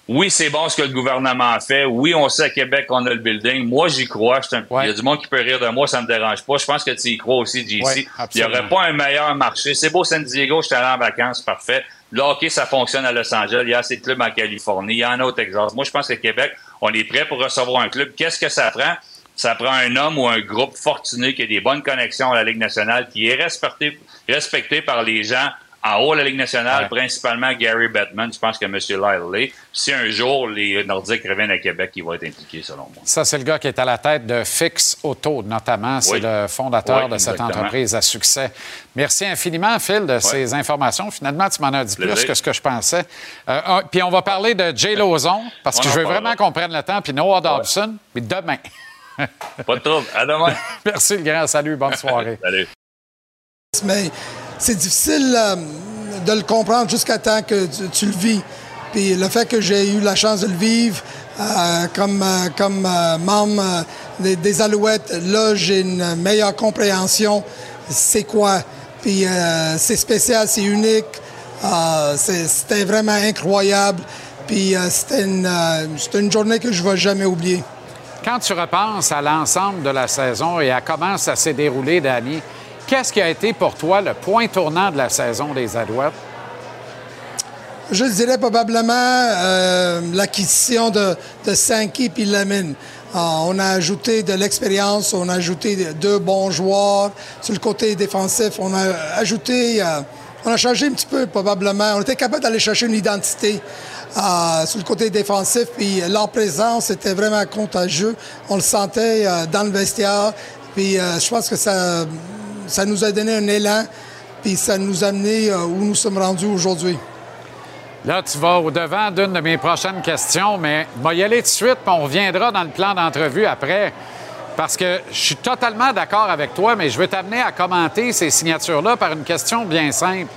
oui, c'est bon ce que le gouvernement a fait. Oui, on sait à Québec qu'on a le building. Moi, j'y crois. Suis un- Il y a du monde qui peut rire de moi, ça me dérange pas. Je pense que tu y crois aussi, JC. Ouais, Il n'y aurait pas un meilleur marché. C'est beau, San Diego, je suis allé en vacances, parfait. Le hockey, ça fonctionne à Los Angeles. Il y a assez de clubs en Californie. Il y en a au Texas. Moi, je pense que Québec, on est prêt pour recevoir un club. Qu'est-ce que ça prend? Ça prend un homme ou un groupe fortuné qui a des bonnes connexions à la Ligue nationale, qui est respecté, respecté par les gens en haut de la Ligue nationale, principalement Gary Bettman. Je pense que M. Lyle. Si un jour les Nordiques reviennent à Québec, il va être impliqué, selon moi. Ça, c'est le gars qui est à la tête de Fix Auto, notamment. C'est Oui. le fondateur Oui, de cette entreprise à succès. Merci infiniment, Phil, de ces informations. Finalement, tu m'en as dit plus que ce que je pensais. Euh, un- puis on va parler de Jay Lozon, parce On que je veux vraiment qu'on prenne le temps, puis Noah Dobson, puis demain. Pas de trouble. À demain. Merci, le grand. Salut, bonne soirée. Salut. mais c'est difficile euh, de le comprendre jusqu'à temps que tu, le vis. Puis le fait que j'ai eu la chance de le vivre euh, comme, euh, comme membre des, Alouettes, là, j'ai une meilleure compréhension c'est quoi? Puis c'est spécial, c'est unique. C'était vraiment incroyable. Puis c'était une, une journée que je ne vais jamais oublier. Quand tu repenses à l'ensemble de la saison et à comment ça s'est déroulé, Danny, qu'est-ce qui a été pour toi le point tournant de la saison des Alouettes? Je dirais probablement euh, l'acquisition de, de Sankey puis Lemon. Euh, on a ajouté de l'expérience, on a ajouté deux bons joueurs. Sur le côté défensif, on a ajouté, euh, on a changé un petit peu probablement. On était capable d'aller chercher une identité euh, sur le côté défensif, puis leur présence était vraiment contagieux. On le sentait dans le vestiaire, puis je pense que ça, ça nous a donné un élan, puis ça nous a amené euh, où nous sommes rendus aujourd'hui. Là, tu vas au-devant d'une de mes prochaines questions, mais on va y aller tout de suite, puis on reviendra dans le plan d'entrevue après. Parce que je suis totalement d'accord avec toi, mais je veux t'amener à commenter ces signatures-là par une question bien simple.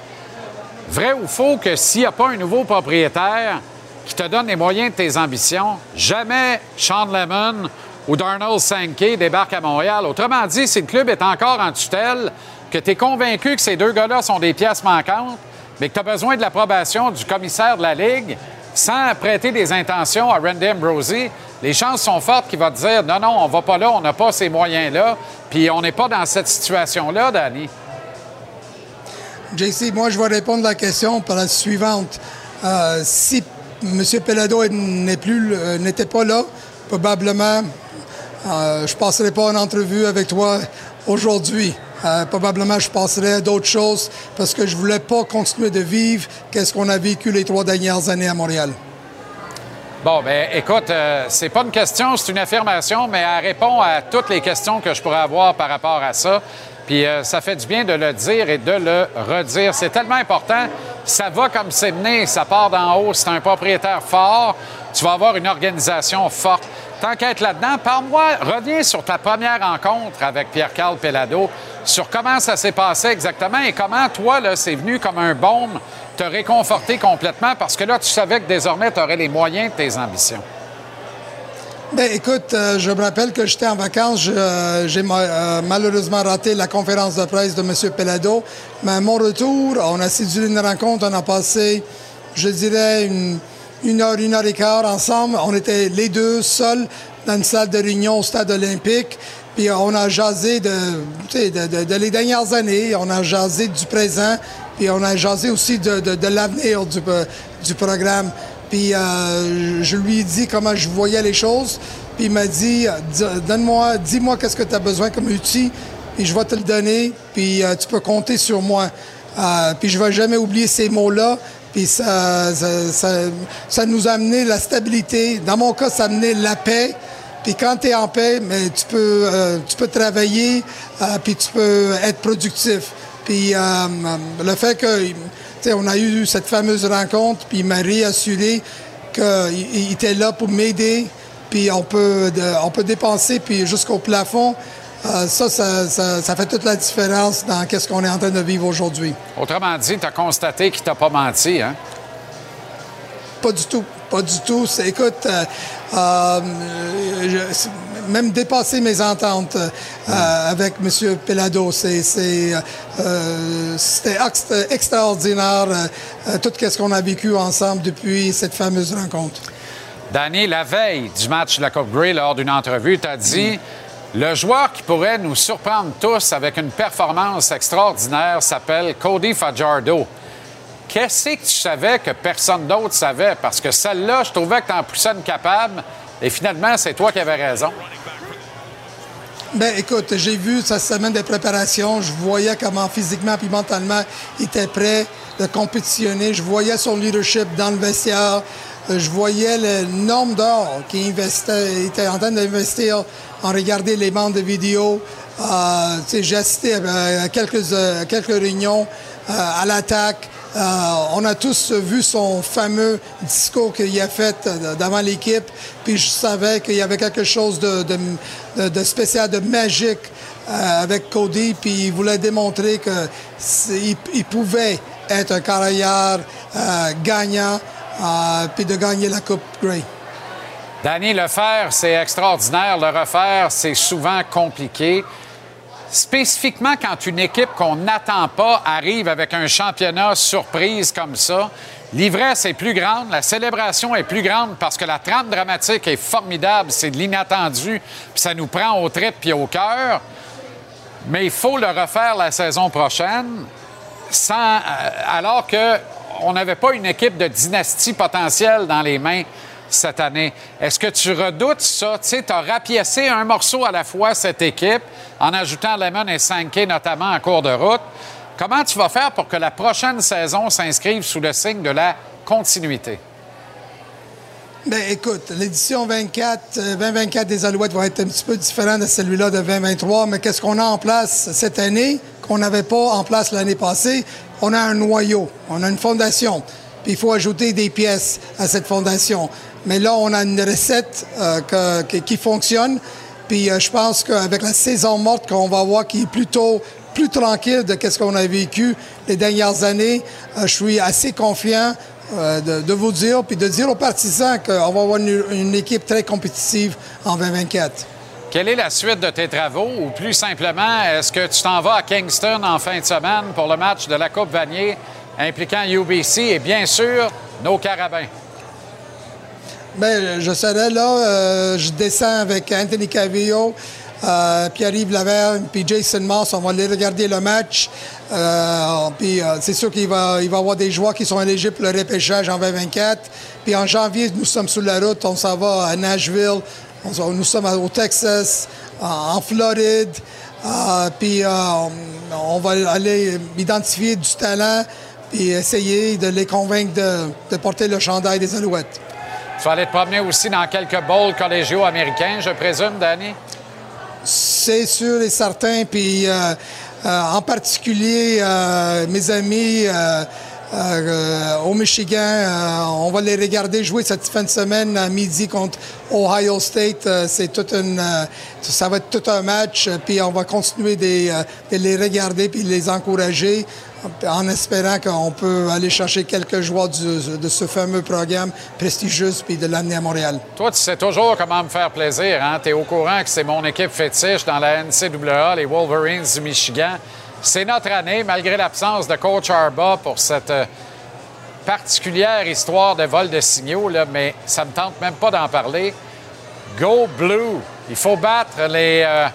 Vrai ou faux que s'il n'y a pas un nouveau propriétaire qui te donne les moyens de tes ambitions, jamais Sean Lemon ou Darnell Sankey débarquent à Montréal? Autrement dit, si le club est encore en tutelle, que tu es convaincu que ces deux gars-là sont des pièces manquantes, mais que tu as besoin de l'approbation du commissaire de la Ligue, sans prêter des intentions à Randy Ambrosi, les chances sont fortes qu'il va te dire non, non, on va pas là, on n'a pas ces moyens-là, puis on n'est pas dans cette situation-là, Danny. JC, moi, je vais répondre à la question par la suivante. Euh, si M. Pelado plus, euh, n'était pas là, probablement, euh, je ne passerai pas une entrevue avec toi aujourd'hui. Euh, probablement, je passerai à d'autres choses parce que je ne voulais pas continuer de vivre qu'est-ce qu'on a vécu les trois dernières années à Montréal. Bon, ben écoute, euh, c'est pas une question, c'est une affirmation, mais elle répond à toutes les questions que je pourrais avoir par rapport à ça. Puis ça fait du bien de le dire et de le redire. C'est tellement important. Ça va comme c'est mené, ça part d'en haut. C'est un propriétaire fort. Tu vas avoir une organisation forte. Être là-dedans, parle-moi, reviens sur ta première rencontre avec Pierre-Carl Pellado, sur comment ça s'est passé exactement et comment, toi, là, c'est venu comme un baume te réconforter complètement parce que là, tu savais que désormais, tu aurais les moyens de tes ambitions. Ben, écoute, euh, je me rappelle que j'étais en vacances. Euh, J'ai euh, malheureusement raté la conférence de presse de M. Pelado. Mais à mon retour, on a séduit une rencontre. On a passé, je dirais, une, une heure, une heure et quart ensemble. On était les deux seuls dans une salle de réunion au stade olympique. Puis euh, on a jasé de, de, de- de les dernières années. On a jasé du présent. Puis on a jasé aussi de, l'avenir du, euh, du programme. Puis euh, je lui ai dit comment je voyais les choses. Puis il m'a dit Dis- Donne-moi, dis-moi qu'est-ce que tu as besoin comme outil, puis je vais te le donner, puis euh, tu peux compter sur moi. Euh, puis je ne vais jamais oublier ces mots-là. Puis ça, ça, ça- nous a amené la stabilité. Dans mon cas, ça a amené la paix. Puis quand tu es en paix, mais tu peux, euh, tu peux travailler, euh, puis tu peux être productif. Puis euh, le fait que, on a eu cette fameuse rencontre, puis il m'a réassuré qu'il il était là pour m'aider, puis on peut, on peut dépenser, puis jusqu'au plafond. Euh, ça, ça, ça- ça fait toute la différence dans ce qu'on est en train de vivre aujourd'hui. Autrement dit, tu as constaté qu'il t'a pas menti, hein? Pas du tout. Pas du tout. Écoute, euh, euh, je- même dépasser mes ententes euh, avec M. Pelado, c'était ex- extraordinaire tout ce qu'on a vécu ensemble depuis cette fameuse rencontre. Danny, la veille du match de la Coupe Grey, lors d'une entrevue, tu as dit le joueur qui pourrait nous surprendre tous avec une performance extraordinaire s'appelle Cody Fajardo. Qu'est-ce que tu savais que personne d'autre savait? Parce que celle-là, je trouvais que tu en poussais capable et finalement, c'est toi qui avais raison. Ben, écoute, j'ai vu sa semaine de préparation. Je voyais comment physiquement et mentalement il était prêt de compétitionner. Je voyais son leadership dans le vestiaire. Euh, Je voyais le nombre d'heures qu'il investait. Il était en train d'investir en regarder les bandes de vidéo. Euh, j'ai assisté à, à quelques, euh, quelques réunions euh, à l'attaque. Euh, on a tous vu son fameux discours qu'il a fait euh, devant l'équipe, puis je savais qu'il y avait quelque chose de, de- de- spécial, de magique euh, avec Cody, puis il voulait démontrer qu'il pouvait être un carrière euh, gagnant, euh, de gagner la Coupe Grey. Danny, le faire, c'est extraordinaire. Le refaire, c'est souvent compliqué. spécifiquement quand une équipe qu'on n'attend pas arrive avec un championnat surprise comme ça, l'ivresse est plus grande, la célébration est plus grande parce que la trame dramatique est formidable, c'est de l'inattendu, puis ça nous prend au trip puis au cœur. Mais il faut le refaire la saison prochaine, euh, alors que on n'avait pas une équipe de dynastie potentielle dans les mains cette année. Est-ce que tu redoutes ça? Tu sais, tu as rapiécé un morceau à la fois cette équipe en ajoutant Lemon et Sankey notamment en cours de route. Comment tu vas faire pour que la prochaine saison s'inscrive sous le signe de la continuité? Ben, écoute, l'édition 24, euh, 2024 des Alouettes va être un petit peu différente de celui-là de 2023, mais qu'est-ce qu'on a en place cette année? Qu'on n'avait pas en place l'année passée? On a un noyau, on a une fondation, puis il faut ajouter des pièces à cette fondation. Mais là, on a une recette euh, que- qui fonctionne, puis euh, je pense qu'avec la saison morte qu'on va avoir qui est plutôt plus tranquille de ce qu'on a vécu les dernières années, euh, je suis assez confiant euh, de, de vous dire, puis de dire aux partisans qu'on va avoir une équipe très compétitive en 2024. Quelle est la suite de tes travaux? Ou plus simplement, est-ce que tu t'en vas à Kingston en fin de semaine pour le match de la Coupe Vanier impliquant UBC et bien sûr nos carabins? Ben, je serai là. euh, je descends avec Anthony Cavillo, euh, Pierre-Yves Laverne, puis Jason Moss. On va aller regarder le match. Euh, puis c'est sûr qu'il va, il y avoir des joueurs qui sont éligibles pour le repêchage en 2024. Puis en janvier, nous sommes sur la route. On s'en va à Nashville. Nous sommes au Texas, en Floride. Puis euh, on, va aller identifier du talent puis essayer de les convaincre de, de porter le chandail des Alouettes. Tu vas aller te promener aussi dans quelques bowls collégiaux américains, je présume, Danny? C'est sûr et certain. Puis, euh, euh, en particulier, euh, mes amis au Michigan, euh, on va les regarder jouer cette fin de semaine à midi contre Ohio State. Euh, c'est euh, ça va être tout un match. euh, Puis, on va continuer de, euh, les regarder puis de les encourager en espérant qu'on peut aller chercher quelques joueurs du- de ce fameux programme prestigieux puis de l'amener à Montréal. Toi, tu sais toujours comment me faire plaisir. Hein? Tu es au courant que c'est mon équipe fétiche dans la NCAA, les Wolverines du Michigan. C'est notre année, malgré l'absence de coach Arba pour cette euh, particulière histoire de vol de signaux, mais ça me tente même pas d'en parler. Go Blue! Il faut battre les, euh,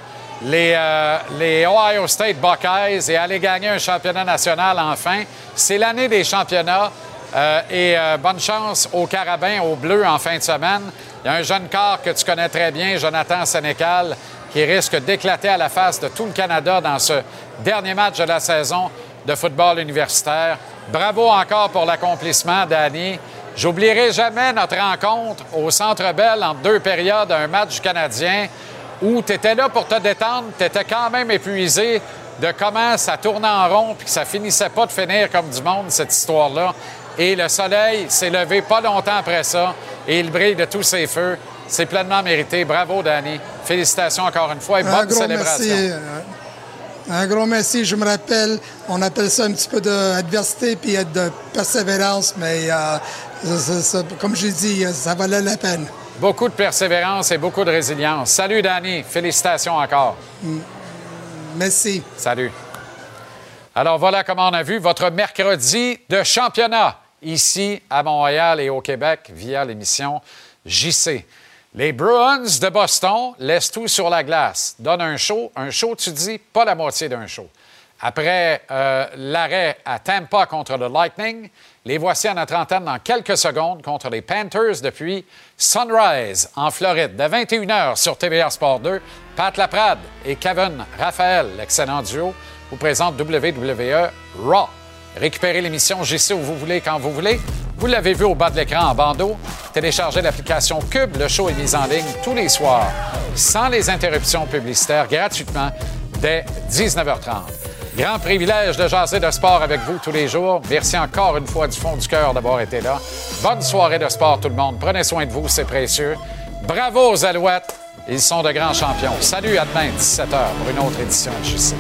euh, les Ohio State Buckeyes et aller gagner un championnat national enfin. C'est l'année des championnats. et bonne chance aux Carabins, aux Bleus en fin de semaine. Il y a un jeune corps que tu connais très bien, Jonathan Sénécal, qui risque d'éclater à la face de tout le Canada dans ce dernier match de la saison de football universitaire. Bravo encore pour l'accomplissement, Danny. J'oublierai jamais notre rencontre au Centre Bell en deux périodes, un match canadien où tu étais là pour te détendre, tu étais quand même épuisé de comment ça tournait en rond puis que ça finissait pas de finir comme du monde, cette histoire-là. Et le soleil s'est levé pas longtemps après ça et il brille de tous ses feux. C'est pleinement mérité. Bravo, Danny. Félicitations encore une fois et Un bonne gros célébration. merci. euh, Un gros merci. Je me rappelle, on appelle ça un petit peu d'adversité puis de persévérance, mais euh, ça- ça- ça- comme j'ai dit, euh, ça valait la peine. Beaucoup de persévérance et beaucoup de résilience. Salut, Danny. Félicitations encore. Merci. Salut. Alors voilà comment on a vu votre mercredi de championnat ici à Montréal et au Québec via l'émission JC. Les Bruins de Boston laissent tout sur la glace, donnent un show. Un show, tu dis, pas la moitié d'un show. Après euh, l'arrêt à Tampa contre le Lightning, les voici à notre antenne dans quelques secondes contre les Panthers depuis Sunrise en Floride, de 21h sur TVA Sport 2. Pat Laprade et Kevin Raphaël, l'excellent duo, vous présentent WWE Raw. Récupérez l'émission JC où vous voulez, quand vous voulez. Vous l'avez vu au bas de l'écran en bandeau. Téléchargez l'application Cube. Le show est mis en ligne tous les soirs, sans les interruptions publicitaires, gratuitement, dès 19h30. Grand privilège de jaser de sport avec vous tous les jours. Merci encore une fois du fond du cœur d'avoir été là. Bonne soirée de sport, tout le monde. Prenez soin de vous, c'est précieux. Bravo aux Alouettes. Ils sont de grands champions. Salut à demain, 17h, pour une autre édition de JC.